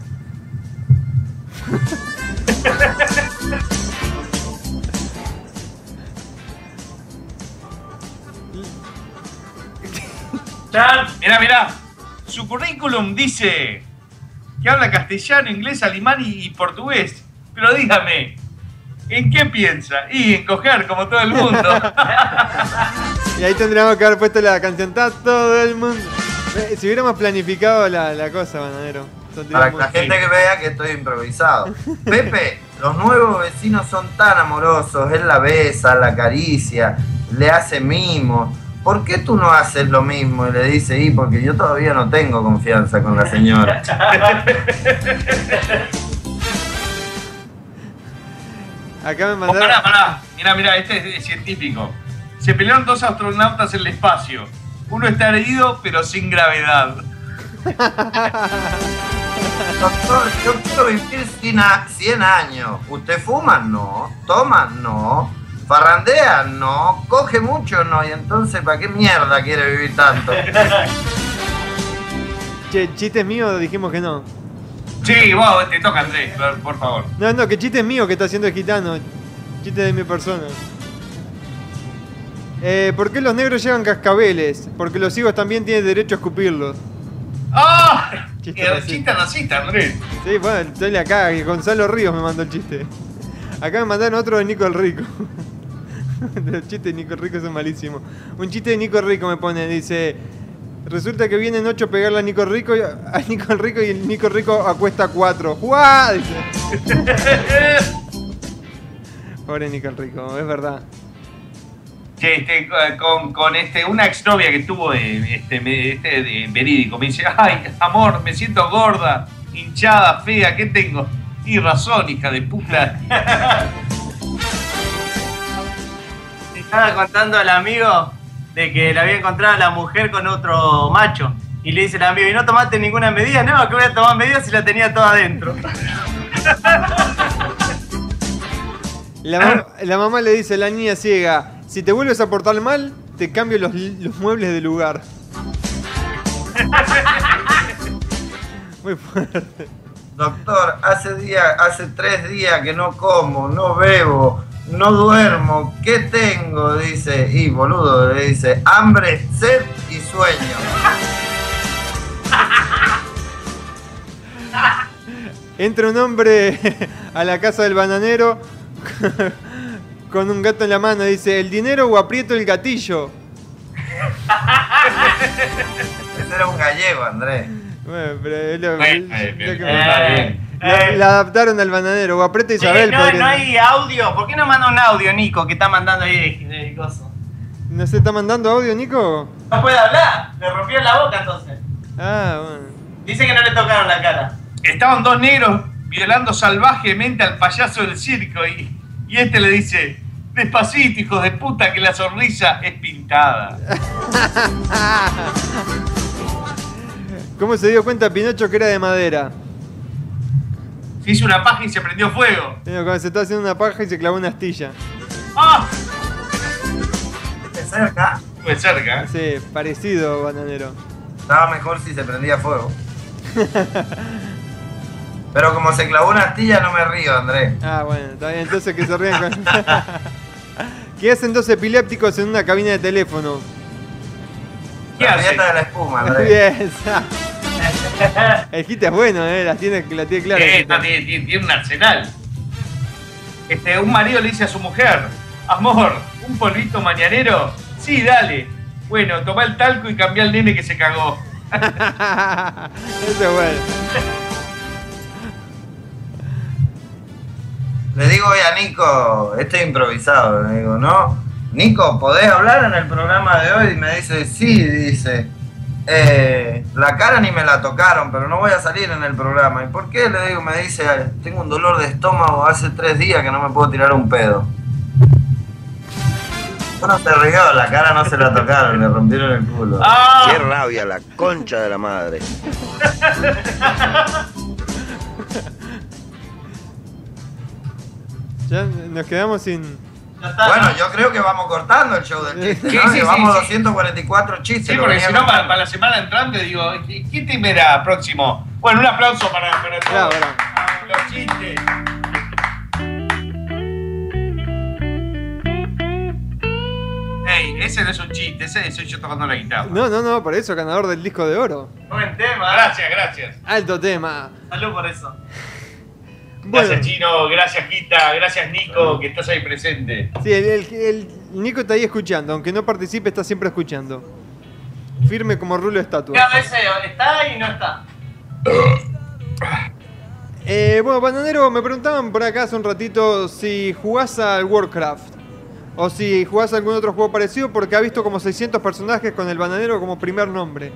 Mirá, mirá. Su currículum dice que habla castellano, inglés, alemán y portugués. Pero dígame, ¿en qué piensa? Y en coger, como todo el mundo. <laughs> Y ahí tendríamos que haber puesto la canción todo el mundo. Eh, Si hubiéramos planificado la, la cosa, bananero. Para que la gente que vea que estoy improvisado. <laughs> Pepe, los nuevos vecinos son tan amorosos. Él la besa, la acaricia, le hace mimos. ¿Por qué tú no haces lo mismo? Y le dice, y porque yo todavía no tengo confianza con la señora. <laughs> Acá me Oh, mandaron. pará, pará. Mirá, mirá, este es, es científico. Se pelearon dos astronautas en el espacio. Uno está herido, pero sin gravedad. <laughs> Doctor, yo quiero vivir 100 a- 100 años. ¿Usted fuma? No. ¿Toma? No. ¿Farrandea? No. ¿Coge mucho? No. Y entonces, ¿para qué mierda quiere vivir tanto? <laughs> Che, chiste mío dijimos que no. Sí, vos, te toca, Andrés, por, por favor. No, no, que chiste mío que está haciendo el gitano. Chiste de mi persona. Eh, ¿Por qué los negros llevan cascabeles? Porque los higos también tienen derecho a escupirlos. ¡Ah! Chiste Eh. Chiste racista, Andrés. Sí, bueno, estoy acá, que Gonzalo Ríos me mandó el chiste. Acá me mandaron otro de Nico el Rico. <laughs> Los chistes de Nico el Rico son malísimos. Un chiste de Nico el Rico me pone, dice. Resulta que vienen ocho a pegarle a Nico Rico, y- a <laughs> Nico el Rico y el Nico Rico acuesta a cuatro. ¡Juá! <laughs> Dice. <laughs> Pobre Nico Rico, es verdad. Che, este, con, con este, una exnovia que tuvo de, este, este, de verídico, me dice, ay, amor, me siento gorda, hinchada, fea, ¿qué tengo? Y razón, hija de puta. Estaba contando al amigo de que le había encontrado a la mujer con otro macho. Y le dice el amigo, ¿y no tomaste ninguna medida? No, que voy a tomar medidas si la tenía toda adentro. La, mam- la mamá le dice a la niña ciega, si te vuelves a portar mal, te cambio los, los muebles de lugar. <laughs> Muy fuerte. Doctor, hace día, hace tres días que no como, no bebo, no duermo. ¿Qué tengo? Dice, y boludo, le dice, hambre, sed y sueño. Entra un hombre a la casa del bananero con un gato en la mano. Dice, ¿el dinero o aprieto el gatillo? Ese era un gallego, Andrés. Bueno, pero es lo- Bueno, es lo que me- bien. La, la adaptaron al bananero. O aprieta Eh, Isabel. no, no hay audio. ¿Por qué no manda un audio, Nico, que está mandando ahí de, de coso? ¿No se está mandando audio, Nico? No puede hablar. Le rompió la boca entonces. Ah, bueno. Dice que no le tocaron la cara. Estaban dos negros violando salvajemente al payaso del circo y, y este le dice, despacito, hijos de puta, que la sonrisa es pintada. <laughs> ¿Cómo se dio cuenta Pinocho que era de madera? Se hizo una paja y se prendió fuego. Bueno, Cuando se está haciendo una paja y se clavó una astilla. ¡Ah! De cerca. Estuve cerca. Sí, parecido, bananero. Estaba mejor si se prendía fuego. <laughs> Pero como se clavó una astilla no me río, Andrés. Ah, bueno, está bien, entonces que se rían con... <laughs> ¿Qué hacen dos epilépticos en una cabina de teléfono? ¿Qué La hace? dieta de la espuma, Andrés. <laughs> <laughs> El hit es bueno, eh, la tiene, la tiene clara. Eh, Jita. tiene, tiene- tiene un arsenal. Este, un marido le dice a su mujer, amor, un polvito mañanero Sí, dale. Bueno, toma el talco y cambia el nene que se cagó. <laughs> Eso es bueno. <laughs> Le digo hoy a Nico, esto es improvisado, le digo, ¿no? Nico, ¿podés hablar en el programa de hoy? Y me dice, sí, dice. "Eh, la cara ni me la tocaron, pero no voy a salir en el programa. ¿Y por qué? Le digo, me dice, tengo un dolor de estómago hace tres días que no me puedo tirar un pedo. No se rió, la cara no se la tocaron, le rompieron el culo. Qué rabia, la concha de la madre. <laughs> Ya nos quedamos sin. Bueno, yo creo que vamos cortando el show del chiste. Sí, ¿no? sí, Llevamos sí, sí. 244 chistes. Sí, porque si no, para, para la semana entrante, digo, ¿qué, qué te verá próximo? Bueno, un aplauso para, para todos los chistes. Ey, ese no es un chiste, ese soy yo tocando la guitarra. No, no, no, por eso, ganador del disco de oro. Buen tema. Gracias, gracias. Alto tema. Salud por eso. Gracias, Chino. Gracias, Quita. Gracias, Nico, que estás ahí presente. Sí, el, el- el Nico está ahí escuchando, aunque no participe, está siempre escuchando. Firme como rulo de estatua. Cada vez está y no está. Eh, bueno, Bananero, me preguntaban por acá hace un ratito si jugás al Warcraft. O si jugás a algún otro juego parecido, porque ha visto como 600 personajes con el Bananero como primer nombre.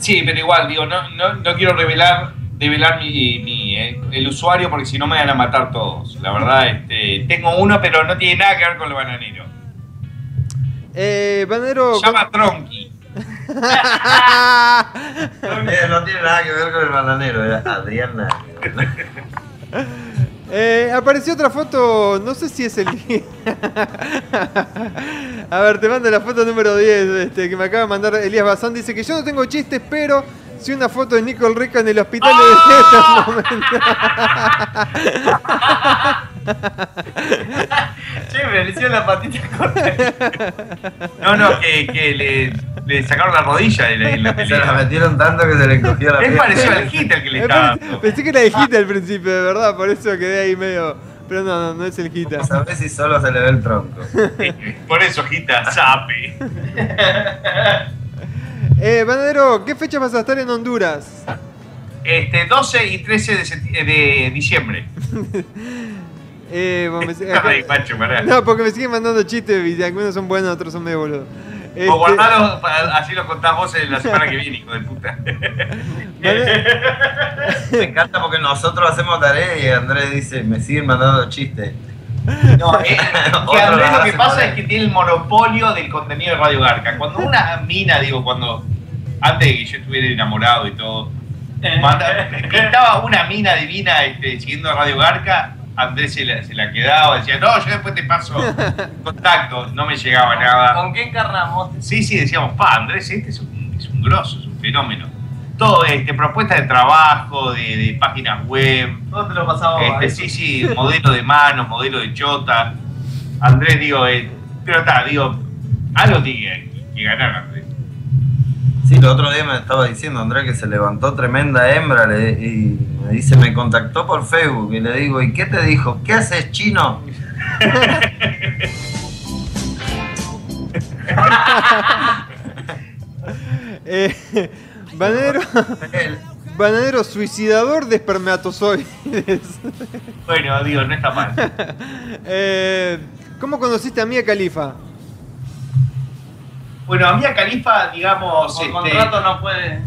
Sí, pero igual, digo, no, no, no quiero revelar, revelar mi, mi, eh, el usuario porque si no me van a matar todos. La verdad, este, tengo uno, pero no tiene nada que ver con el bananero. Eh, Bananero... Se llama Tronky. Eh, No tiene nada que ver con el bananero, era Adriana. <laughs> Eh, apareció otra foto, no sé si es el... <laughs> A ver, te mando la foto número 10 este, que me acaba de mandar Elías Bazán. Dice que yo no tengo chistes, pero sí una foto de Nicole Rica en el hospital Che, me le hicieron la patita corta. No, no, que, que le, le sacaron la rodilla en la, en la Se pelea. la metieron tanto que se le encogió la Es piel. parecido al hit el que le estaba Pensé que era el Gita al principio, de verdad, por eso quedé ahí medio... Pero no, no, no es el Gita. Sabes si solo se le ve el tronco. <laughs> Por eso, Gita, sape. <laughs> Eh, Banadero, ¿qué fecha vas a estar en Honduras? Este, 12 y 13 de, diciembre. <laughs> Eh, bueno, me- Ay, macho, no, porque me siguen mandando chistes y algunos son buenos, otros son medio boludos. Este, O así lo contás vos en la semana que viene, hijo de puta. <laughs> <laughs> Me encanta porque nosotros hacemos tarea y Andrés dice, me siguen mandando chistes. No, eh, <laughs> que Andrés lo que pasa es que tiene el monopolio del contenido de Radio Garca. Cuando una mina, digo, cuando antes de que yo estuviera enamorado y todo, manda- estaba una mina divina este, siguiendo a Radio Garca, Andrés se la, se la quedaba, decía, no, yo después te paso contacto, no me llegaba nada. ¿Con qué encarnamos? Sí, sí, decíamos, pa, Andrés, este es un, es un grosso, es un fenómeno. Todo, este, propuestas de trabajo, de, de páginas web, Todo te lo pasaba. este, sí, sí, modelo de manos, modelo de chota. Andrés, digo, eh, pero está, digo, algo tiene que, que ganar Andrés. Sí, el otro día me estaba diciendo Andrés que se levantó tremenda hembra le- y me dice, me contactó por Facebook y le digo, ¿y qué te dijo? ¿Qué haces chino? <laughs> Eh, Banadero, <laughs> Banadero suicidador de espermatozoides. <laughs> Bueno, digo, no está mal. <laughs> Eh, ¿Cómo conociste a Mia Khalifa? Bueno, a Mia Califa, digamos. Con este, contrato no puede.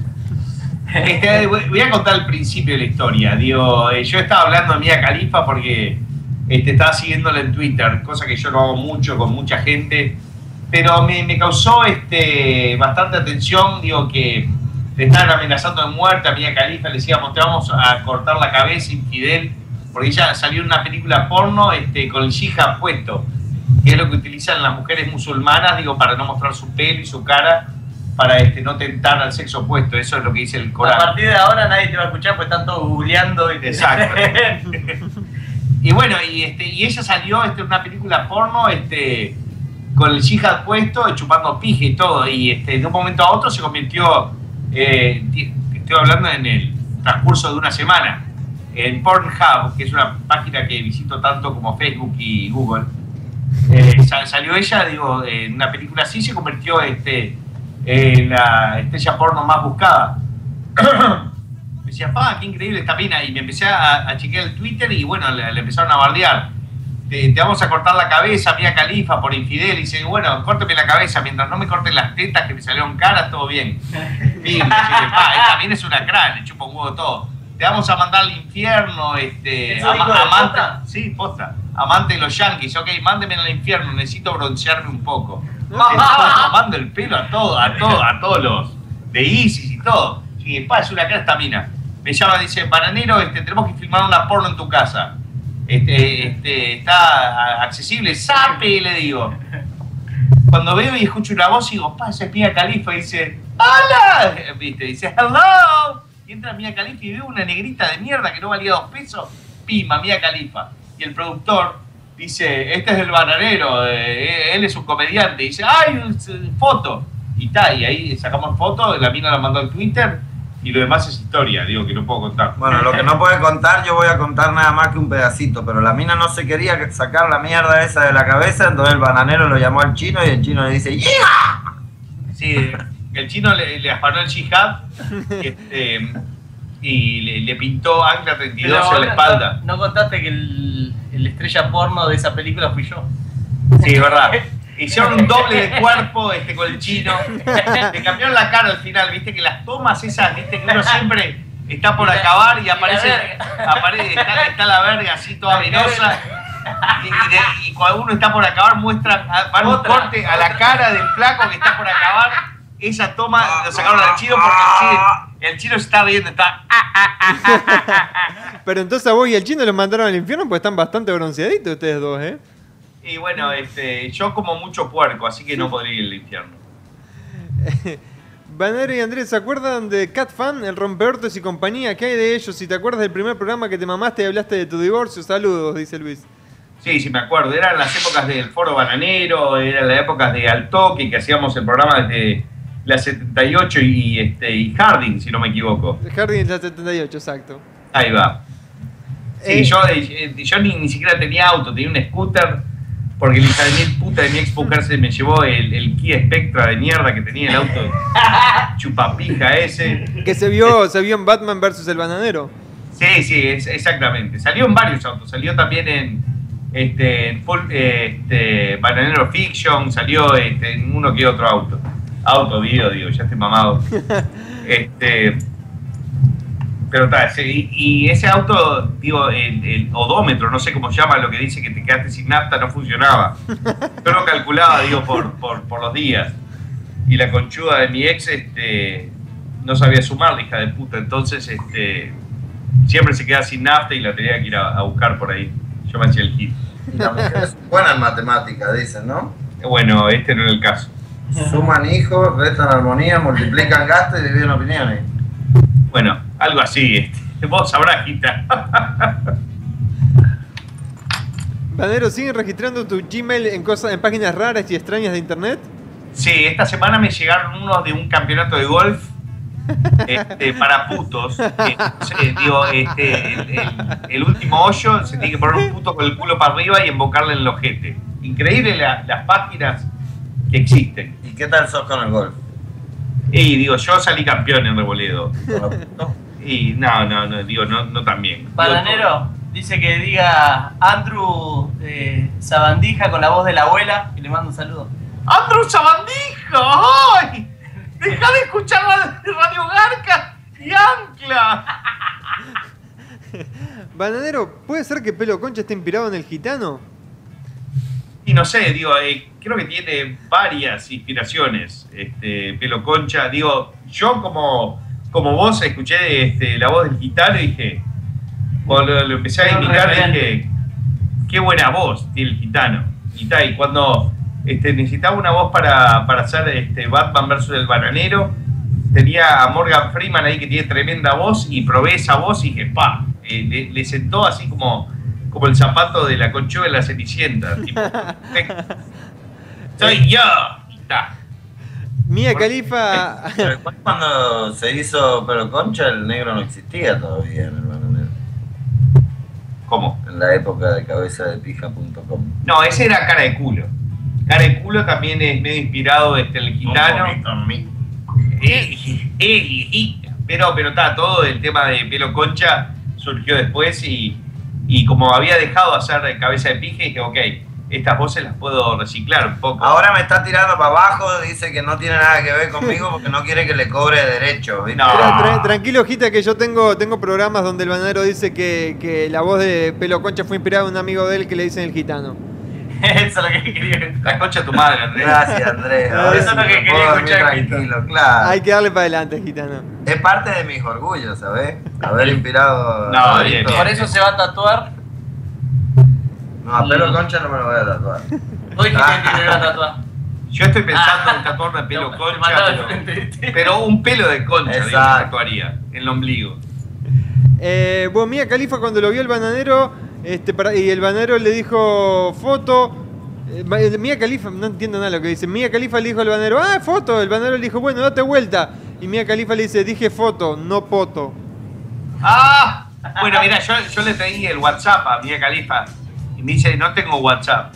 Este, voy a contar el principio de la historia. Digo, eh, yo estaba hablando de Mia Califa porque este, estaba siguiéndola en Twitter, cosa que yo no hago mucho con mucha gente. Pero me, me causó este, bastante atención, digo, que le estaban amenazando de muerte a Mia Califa, le decíamos, te vamos a cortar la cabeza, infidel, porque ella salió en una película porno este, con el hijab puesto, que es lo que utilizan las mujeres musulmanas, digo, para no mostrar su pelo y su cara, para este, no tentar al sexo opuesto, eso es lo que dice el A Corán. partir de ahora nadie te va a escuchar, pues están todos googleando y te Exacto. <laughs> y bueno, y, este, y ella salió este, en una película porno este, con el jihad puesto, chupando pije y todo. Y este, de un momento a otro se convirtió, eh, estoy hablando en el transcurso de una semana, en Pornhub, que es una página que visito tanto como Facebook y Google. eh, sa- salió ella, digo, en una película así se convirtió este, en la estrella porno más buscada. <coughs> me decía, pa, qué increíble esta mina. Y me empecé a, chequear el Twitter y bueno, le empezaron a bardear. Te, te vamos a cortar la cabeza, Mía Califa, por infidel. Y dice, bueno, córteme la cabeza, mientras no me corten las tetas que me salieron caras, todo bien. <laughs> Me dice, esta mina es una crán, le chupa un huevo todo. Te vamos a mandar al infierno, este, ¿Eso dijo de amante, posta? sí, posta, amante de los yankees, ok, mándeme al infierno, necesito broncearme un poco. Estaba tomando el pelo a todos, a todos, a todos los de ISIS y todo. Y pa, es una cara esta mina. Me llama, dice, bananero, este, tenemos que filmar una porno en tu casa. Este, este, está accesible, sape, le digo. Cuando veo y escucho una voz, digo, pa, esa es Mia Califa, y dice, ¡Hola! ¿Viste? Dice, ¡Hello! Y entra Mia Califa y veo una negrita de mierda que no valía dos pesos, pima, Mia Califa. Y el productor dice, este es el bananero, eh, él es un comediante. Dice, ¡ay, eh, foto! Y está, y ahí sacamos foto, la mina la mandó al Twitter, y lo demás es historia, digo, que no puedo contar. Bueno, lo que no <laughs> puede contar, yo voy a contar nada más que un pedacito, pero la mina no se quería sacar la mierda esa de la cabeza, entonces el bananero lo llamó al chino y el chino le dice, ¡Yeah! Sí, el chino le, le afanó el jihad <laughs> este, y le, le pintó Ancla 32 Pero en la espalda. No, no contaste que el, el estrella porno de esa película fui yo. Sí, es verdad. <laughs> Hicieron un <laughs> doble de cuerpo este, con el chino. Le cambiaron la cara al final, viste que las tomas esas, viste que uno siempre está por acabar y aparece, aparece está, está la verga así toda venosa. Y, y de- y cuando uno está por acabar muestra, ah, van un corte a la cara del flaco que está por acabar. Esa toma lo sacaron al chino porque el chino, el chino se está riendo, está Pero entonces a vos y al chino los mandaron al infierno porque están bastante bronceaditos ustedes dos, ¿eh? Y bueno, este, yo como mucho puerco, así que no podría ir al infierno. <laughs> Banero y Andrés, ¿se acuerdan de Cat Fan, el rompeortes y compañía? ¿Qué hay de ellos? Si te acuerdas del primer programa que te mamaste y hablaste de tu divorcio, saludos, dice Luis. Sí, sí, me acuerdo. Eran las épocas del Foro Bananero, eran las épocas de Altoque, que hacíamos el programa desde la 78 y, este, y Harding, si no me equivoco. Jardín es la 78, exacto. Ahí va. Sí, Eh. yo, eh, yo ni, ni siquiera tenía auto, tenía un scooter, porque el hija de mil puta de mi ex mujer se me llevó el, el Kia Spectra de mierda que tenía el auto <laughs> chupapija ese. Que se vio, se vio en Batman versus el bananero. Sí, sí, es- exactamente. Salió en varios autos. Salió también en, este, en full, eh, este, Bananero Fiction, salió este, en uno que otro auto. Auto, video, digo, ya estoy mamado. <laughs> Este, pero está, sí, y, y ese auto, digo, el, el odómetro, no sé cómo se llama, lo que dice que te quedaste sin nafta, no funcionaba. Yo lo calculaba, digo, por, por, por los días. Y la conchuda de mi ex este, no sabía sumar, la hija de puta. Entonces, este, siempre se queda sin nafta y la tenía que ir a, a buscar por ahí. Yo me hacía el hit. Y las mujeres buenas en matemáticas, dicen, ¿no? Bueno, este no era el caso. Suman hijos, restan armonía, multiplican gastos y dividen opiniones. Bueno, algo así. Este. Vos sabrás, Gita. Banero, <laughs> ¿siguen registrando tu Gmail en, cosas, en páginas raras y extrañas de internet? Sí, esta semana me llegaron unos de un campeonato de golf <laughs> este, para putos. Eh, no sé, digo, este, el, el- el último hoyo se tiene que poner un puto con el culo para arriba y embocarle en el ojete. Increíble la- las páginas que existen. ¿Y qué tal sos con el golf? Y digo, yo salí campeón en Reboledo. Y no, no, no, digo, no, no tan bien. Bananero dice que diga Andrew eh, Sabandija con la voz de la abuela y le mando un saludo. ¡Andrew Sabandija! ¡Ay! ¡Deja de escuchar la Radio Garca y Ancla! <laughs> Bananero, ¿puede ser que Pelo Concha esté inspirado en el gitano? Y no sé, digo, eh, creo que tiene varias inspiraciones, este, Pelo Concha. Digo, yo como, como vos escuché este, la voz del gitano y dije, cuando lo, empecé a imitar dije, qué buena voz tiene el gitano. Y, cuando este, necesitaba una voz para, para hacer este, Batman versus el bananero, tenía a Morgan Freeman ahí que tiene tremenda voz y probé esa voz y dije, pa, eh, le, le sentó así como, como el zapato de la conchuga de la cenicienta. tipo, <laughs> soy yo. Y ta. Mía Califa. Pero igual cuando se hizo Pero Concha, el negro no existía todavía en el bananero. ¿Cómo? En la época de cabeza de pija.com. No, ese era cara de culo. Cara de culo también es medio inspirado este, en el gitano. Pero, pero está, todo el tema de pelo concha surgió después y, y como había dejado de hacer cabeza de pije, dije, ok, estas voces las puedo reciclar un poco. Ahora me está tirando para abajo, dice que no tiene nada que ver conmigo porque no quiere que le cobre derecho. ¿viste? Tra- tra- tranquilo, Gita, que yo tengo, tengo programas donde el bananero dice que, que la voz de Pelo Concha fue inspirada en un amigo de él que le dicen el gitano. <laughs> Eso es lo que quería. La concha de tu madre, Andrés. Gracias, Andrés. Eso es lo que quería escuchar, tranquilo, claro. Hay que darle para adelante, gitano. Es parte de mis orgullos, ¿sabes? Haber inspirado. No, a bien, Rodito. Por eso se va a tatuar. No, a pelo concha no me lo voy a tatuar. <laughs> Hoy que me a tatuar. Yo estoy pensando en tatuarme pelo No, concha, pero, un pelo de concha, me Exacto. tatuaría en el ombligo. Eh, bueno, Mía Califa cuando lo vio el bananero este, para- y el bananero le dijo foto. eh, Ma- eh, Mía Califa, no entiendo nada lo que dice. Mía Califa le dijo al bananero, ah, foto. El bananero le dijo, bueno, date vuelta. Y Mía Califa le dice, dije foto, no poto. ¡Ah! Bueno, mira, yo, yo le pedí el WhatsApp a Mía Califa y me dice, no tengo WhatsApp.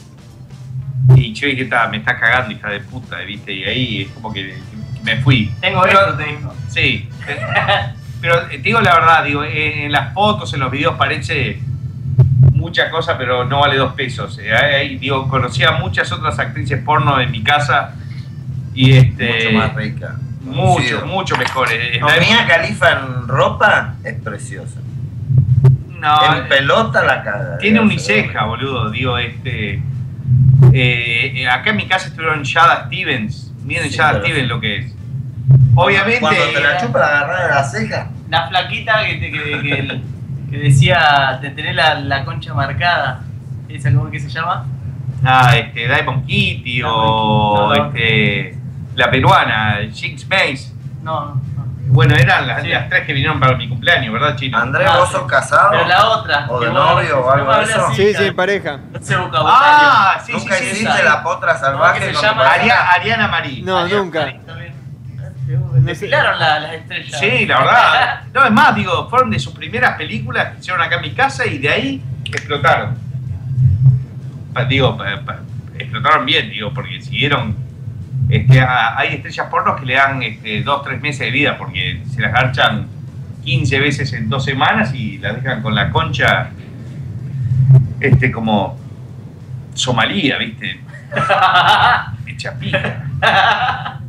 Y yo dije, "Ta, me está cagando, hija de puta, ¿viste? Y ahí es como que me fui. Tengo Pero- esto, te dijo. Sí. <laughs> Pero eh, te digo la verdad, digo, en, en las fotos, en los videos parece mucha cosa, pero no vale dos pesos. Eh, digo, conocí a muchas otras actrices porno en mi casa y este. Mucho más rica. Mucho, Conocido. mucho mejores. Mía Califa en ropa es preciosa. No, en pelota la caga. Tiene uniceja, boludo. Digo, este. eh, eh, acá en mi casa estuvieron Shada Stevens. Miren Sí, Shada pero- Stevens lo que es. Obviamente. Cuando te la chupa la agarrada de la ceja. La flaquita que, te- que, que- que decía de tener la, la concha marcada. ¿Esa cómo que se llama? Ah, este, Diamond Kitty o No, no. este. La peruana, Jinx Mace. No, no. Bueno, eran las, las tres que vinieron para mi cumpleaños, ¿verdad, Chino? Andrés, Ah, ¿vos sí. sos casado? Pero la otra. ¿O de novio o no algo así, Sí, sí, pareja. Ese vocabulario. Ah, sí, Nunca sí, sí. hiciste esa. la potra salvaje. No, que se llama-? Ariana Marí. No, nunca. Bien. Desfilaron la- las estrellas. Sí, la verdad. <laughs> No, es más, digo, fueron de sus primeras películas que hicieron acá en mi casa y de ahí explotaron. Pa- Digo, pa- pa- explotaron bien, digo, porque siguieron. Este, a- hay estrellas pornos que le dan este, dos, tres meses de vida porque se las garchan 15 veces en dos semanas y las dejan con la concha este, como Somalía, ¿viste? <laughs> Hecha pija. <laughs>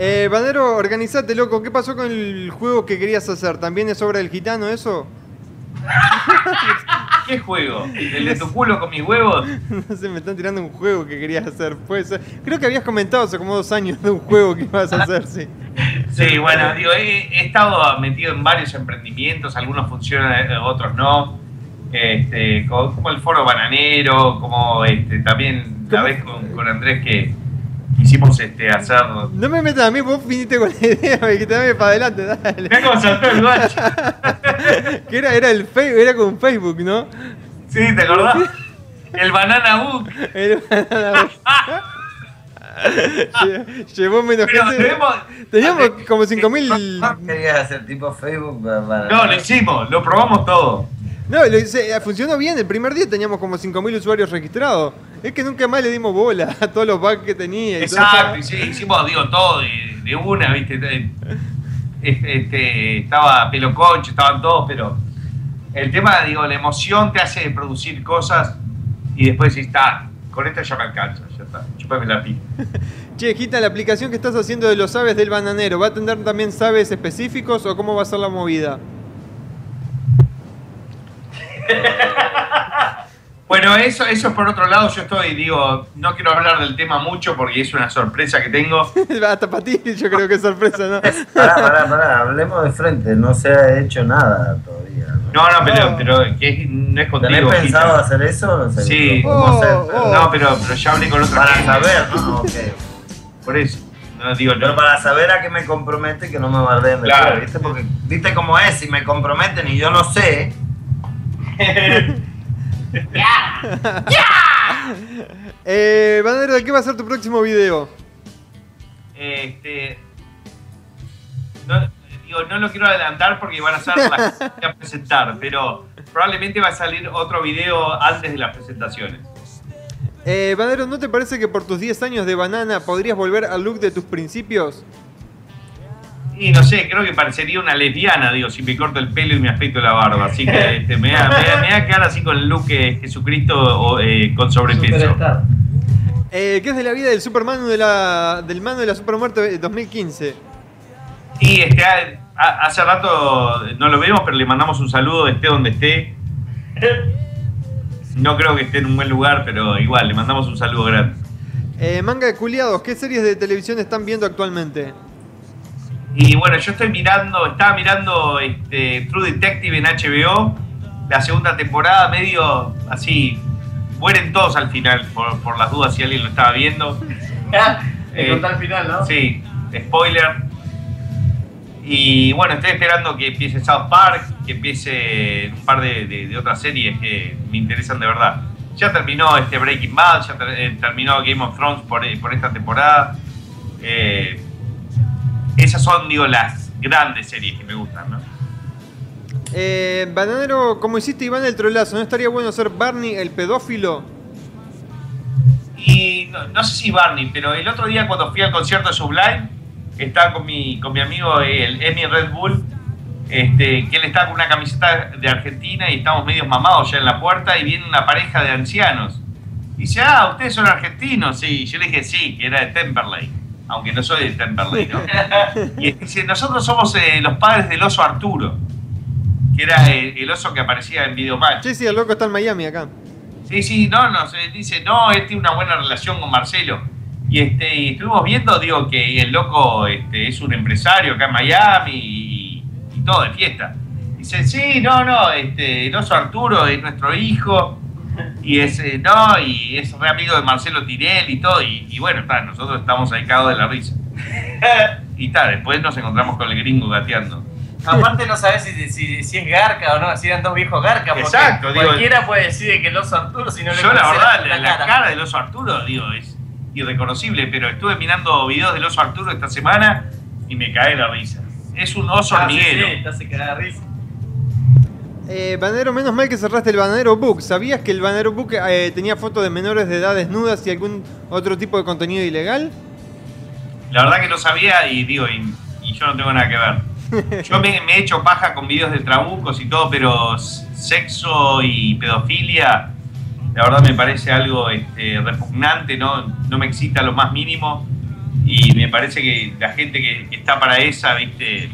Eh, Banero, organizate, loco. ¿Qué pasó con el juego que querías hacer? ¿También es obra del gitano eso? <laughs> ¿Qué juego? ¿El de tu culo con mis huevos? No sé, me están tirando un juego que querías hacer. Puede ser. Creo que habías comentado hace como dos años de un juego que ibas a hacer, sí. Sí, bueno, digo, he, he estado metido en varios emprendimientos, algunos funcionan, eh, otros no. Este, co- como, el foro bananero, como este, también la vez con, con Andrés que quisimos este, hacer. No me metas a mí, vos viniste con la idea de que te dame para adelante, dale. Saltó el guacho. que era, era el Facebook, era con Facebook, ¿no? Sí, ¿te acordás? El banana book. El banana book. Lle- <laughs> <laughs> Llevó menos Pero gente. tenemos- Teníamos como 5000. ¿No querías hacer tipo Facebook? para- No, lo hicimos, lo probamos todo. No, lo hice- eh, funcionó bien. El primer día teníamos como 5000 usuarios registrados. Es que nunca más le dimos bola a todos los bugs que tenía. y. Exacto, sí, hicimos, digo, todo de, de una, ¿viste? Eh, Este, este, estaba pelo concho, estaban todos, pero el tema, digo, la emoción te hace producir cosas y después decís, está, con esto ya me alcanza, ya está, chupame la pija. <laughs> Che, Gita, la aplicación que estás haciendo de los aves del bananero, ¿va a tener también sabes específicos o cómo va a ser la movida? Bueno, eso, eso por otro lado, yo estoy, digo, no quiero hablar del tema mucho porque es una sorpresa que tengo. <laughs> Hasta para ti, yo creo que es sorpresa, ¿no? <laughs> Pará, pará, pará, hablemos de frente, no se ha hecho nada todavía. No, no, pero, pero que es- no es contigo. ¿Tenés pensado Gita. hacer eso? Sí. podemos hacer, pero- No, pero, pero ya hablé con otra Para gente. saber, ¿no? <laughs> Por eso. No, digo, Pero no. para saber a qué me compromete y que no me bardeen de Claro. fuera, ¿viste? Porque, ¿viste cómo es? Si me comprometen y yo no sé, Eh, bananero, ¿de qué va a ser tu próximo video? Este. No, digo, no lo quiero adelantar porque van a ser las que voy a presentar, pero probablemente va a salir otro video antes de las presentaciones. Eh, Banero, ¿no te parece que por tus 10 años de banana podrías volver al look de tus principios? Y no sé, creo que parecería una lesbiana, digo, si me corto el pelo y me afeito la barba. Así que este, me, da, me, da, me da quedar así con el look de Jesucristo o, eh, con sobrepeso. Eh, ¿Qué es de la vida del Superman de la, del mano de la Supermuerte de 2015? Y este, a- a- hace rato no lo vemos, pero le mandamos un saludo, esté donde esté. No creo que esté en un buen lugar, pero igual, le mandamos un saludo grande. Eh, manga de culiados, ¿qué series de televisión están viendo actualmente? Y bueno, yo estoy mirando, estaba mirando este, True Detective en HBO, la segunda temporada, medio así, mueren todos al final, por, por las dudas si alguien lo estaba viendo. Me contá al final, ¿no? Sí, spoiler. Y bueno, estoy esperando que empiece South Park, que empiece un par de, de- de otras series que me interesan de verdad. Ya terminó este Breaking Bad, ya ter- eh, terminó Game of Thrones por, eh, por esta temporada. Eh, esas son, digo, las grandes series que me gustan, ¿no? Eh, Bananero, como hiciste Iván el trolazo, ¿no estaría bueno ser Barney el pedófilo? Y no, no sé si Barney, pero el otro día cuando fui al concierto de Sublime, estaba con mi, con mi amigo el Emi Red Bull, este, que él estaba con una camiseta de Argentina y estamos medio mamados ya en la puerta y viene una pareja de ancianos. Y dice, ah, ustedes son argentinos, sí. Yo le dije, sí, que era de Temperley, aunque no soy de Temperley, ¿no? <laughs> y dice, nosotros somos eh, los padres del oso Arturo, que era el, el oso que aparecía en Videomatch. Sí, sí, el loco está en Miami acá. Sí, sí, no, no, dice, no, él tiene una buena relación con Marcelo. Y este, y estuvimos viendo, digo, que el loco este, es un empresario acá en Miami y, y todo de fiesta. Dice, sí, no, no, este, el oso Arturo es nuestro hijo. Y es, eh, no, y es re amigo de Marcelo Tirel y todo. Y, y bueno, está, nosotros estamos ahí cagados de la risa. <laughs> y está, después nos encontramos con el gringo gateando. Aparte no sabes si, si, si es garca o no, si eran dos viejos garca. porque Exacto, digo- Cualquiera puede decir que el oso Arturo si no le Yo la verdad, la, la cara del oso Arturo, digo, es irreconocible, pero estuve mirando videos del oso Arturo esta semana y me cae la risa. Es un oso Ah, sí, hormiguero. sí, de risa. Eh, Bananero, menos mal que cerraste el Bananero Book. ¿Sabías que el Bananero Book eh, tenía fotos de menores de edad desnudas y algún otro tipo de contenido ilegal? La verdad que no sabía y digo, y, y yo no tengo nada que ver. <laughs> Yo me, me he hecho paja con videos de trabucos y todo, pero sexo y pedofilia, la verdad me parece algo este, repugnante, ¿no? no me excita lo más mínimo y me parece que la gente que, que está para esa, ¿viste?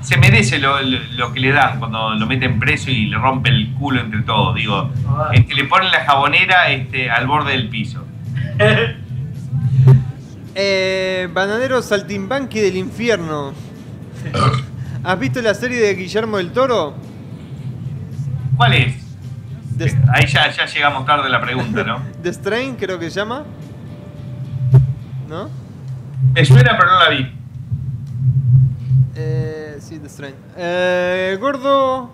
Se merece lo, lo- lo que le dan cuando lo meten preso y le rompen el culo entre todos. Digo, este, le ponen la jabonera este, al borde del piso. <laughs> Eh, Bananero Saltimbanqui del Infierno. <laughs> ¿Has visto la serie de Guillermo del Toro? ¿Cuál es? Ahí ya, ya llegamos tarde a la pregunta, ¿no? <laughs> The Strain, creo que se llama. ¿No? Me suena, pero no la vi. Eh, sí, The. Eh, gordo.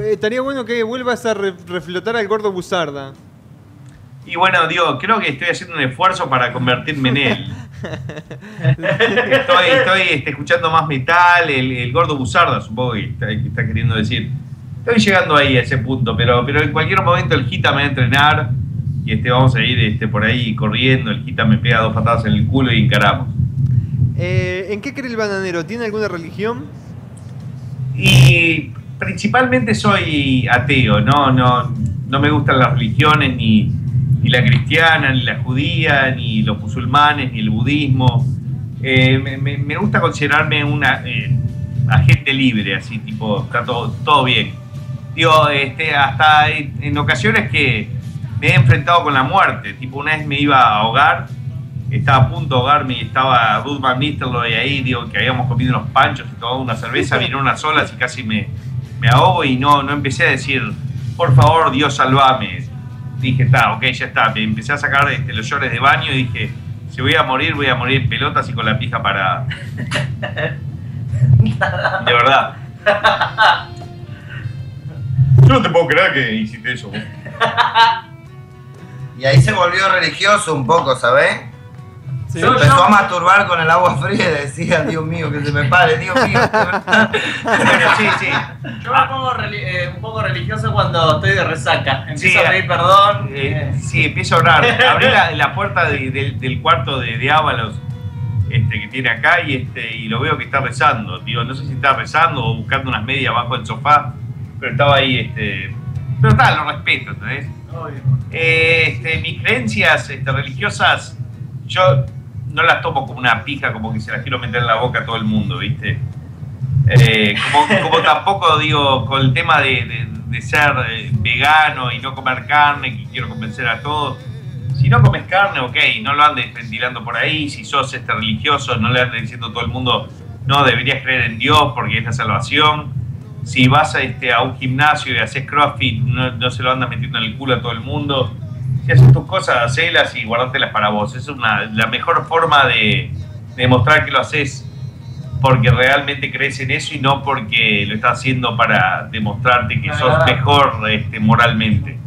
eh, Estaría bueno que vuelvas a re- reflotar al gordo Buzarda. Y bueno, digo, creo que estoy haciendo un esfuerzo para convertirme en él. <laughs> estoy estoy este, escuchando más metal, el, el gordo Buzarda, supongo que está, que está queriendo decir. Estoy llegando ahí a ese punto, pero, pero en cualquier momento el Gita me va a entrenar y este, vamos a ir este, por ahí corriendo. El Gita me pega dos patadas en el culo y encaramos. Eh, ¿En qué cree el bananero? ¿Tiene alguna religión? Y principalmente soy ateo, no, no, no me gustan las religiones, ni, ni la cristiana, ni la judía, ni los musulmanes, ni el budismo. Eh, me, gusta considerarme una eh, agente libre, así tipo, está todo, todo bien. Digo, este, hasta en ocasiones que me he enfrentado con la muerte, tipo una vez me iba a ahogar, estaba a punto de ahogarme y estaba Ruth Van Nistelrooy ahí, digo, que habíamos comido unos panchos y tomado una cerveza, vino unas olas y casi me, me ahogo y no, no empecé a decir, por favor, Dios, salvame. Dije, está, ok, ya está. Me empecé a sacar este, los llores de baño y dije, si voy a morir, voy a morir en pelotas y con la pija parada. <laughs> De verdad. Yo no te puedo creer que hiciste eso. vos. <laughs> Y ahí se volvió religioso un poco, ¿sabés? Se empezó a masturbar con el agua fría y decía, Dios mío, que se me pare, Dios mío. Bueno, sí, sí. Yo me pongo eh, un poco religioso cuando estoy de resaca. Empiezo a pedir perdón. Eh, sí, empiezo a orar. <laughs> Abrí la, la puerta de- del- del cuarto de, de Ábalos este, que tiene acá y, este, y lo veo que está rezando. Digo, no sé si está rezando o buscando unas medias abajo del sofá, pero estaba ahí. Este, pero está, lo respeto, ¿entendés? Eh, este, mis creencias este, religiosas, yo no las tomo como una pija, como que se las quiero meter en la boca a todo el mundo, ¿viste? Eh, como, como tampoco digo, con el tema de, ser eh, vegano y no comer carne, que quiero convencer a todos. Si no comes carne, ok, no lo andes ventilando por ahí. Si sos este religioso, no le andes diciendo a todo el mundo, no, deberías creer en Dios porque es la salvación. Si vas a, este, a un gimnasio y haces crossfit, no, no se lo andas metiendo en el culo a todo el mundo. Si haces tus cosas, hacelas y guardártelas para vos. Es una, la mejor forma de, de demostrar que lo haces porque realmente crees en eso y no porque lo estás haciendo para demostrarte que sos mejor este, moralmente.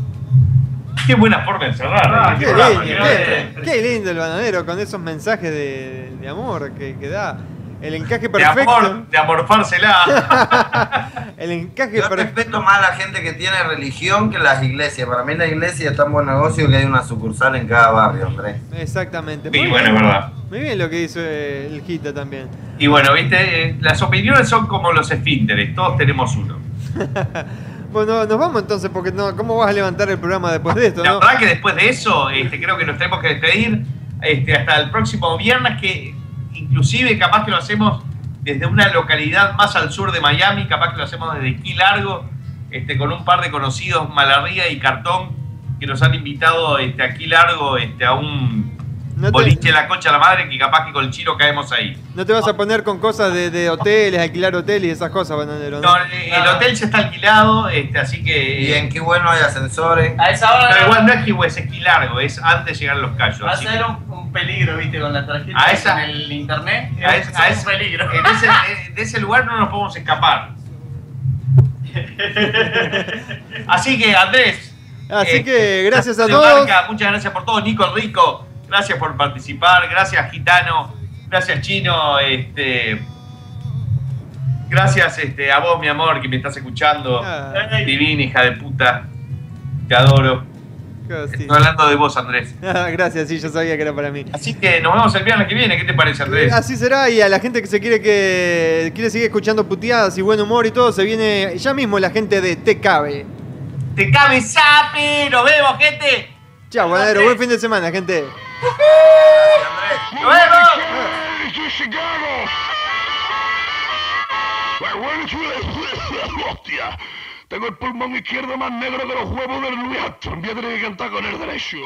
Qué buena forma de cerrar. Ah, eh, qué, programa, lindo, qué- qué- qué lindo el bananero con esos mensajes de, de amor que, que da. El encaje de perfecto. amor, de amorfársela. <laughs> el encaje Yo respeto más a la gente que tiene religión que las iglesias. Para mí la iglesia es tan buen negocio que hay una sucursal en cada barrio, Andrés. Exactamente. Sí, Muy bueno, bien. es verdad. Muy bien lo que hizo el Gita también. Y bueno, viste, Eh, las opiniones son como los esfínteres, todos tenemos uno. <laughs> Bueno, nos vamos entonces, porque no, ¿cómo vas a levantar el programa después de esto? La no? verdad que después de eso, este, creo que nos tenemos que despedir este, hasta el próximo viernes, que inclusive capaz que lo hacemos desde una localidad más al sur de Miami, capaz que lo hacemos desde Key Largo, este, con un par de conocidos, Malarría y Cartón, que nos han invitado este, a Key Largo este, a un No te- boliche la concha de la madre, que capaz que con el chino caemos ahí. No te vas a poner con cosas de, de hoteles, alquilar hoteles y esas cosas, bananero. No, eh, el hotel ya está alquilado, este, así que... Y en qué bueno hay ascensores. A esa hora Pero igual no es Kiwi, es Key Largo, es antes de llegar a los callos. va a ser que- un, un peligro, viste, con la tarjeta A esa- en el internet. a es, a ese- peligro. en ese, de ese lugar no nos podemos escapar. <laughs> Así que, Andrés. Así eh, que gracias a todos. Muchas gracias por todo. Nico Rico, gracias por participar. Gracias, Gitano. Gracias, Chino. Este, gracias este, a vos, mi amor, que me estás escuchando. Ah. Divina, hija de puta. Te adoro. Estoy hablando de vos, Andrés. <laughs> Gracias, sí, yo sabía que era para mí. Así que nos vemos el viernes que viene. ¿Qué te parece, Andrés? Así será, y a la gente que se quiere que quiere seguir escuchando puteadas y buen humor y todo, se viene ya mismo la gente de Te Cabe. ¡Te cabe sape! ¡Nos vemos, gente! Chao, banadero, buen fin de semana, gente. ¡Hostia! Tengo el pulmón izquierdo más negro que los huevos del Luis Armstrong. Voy a que cantar con el derecho.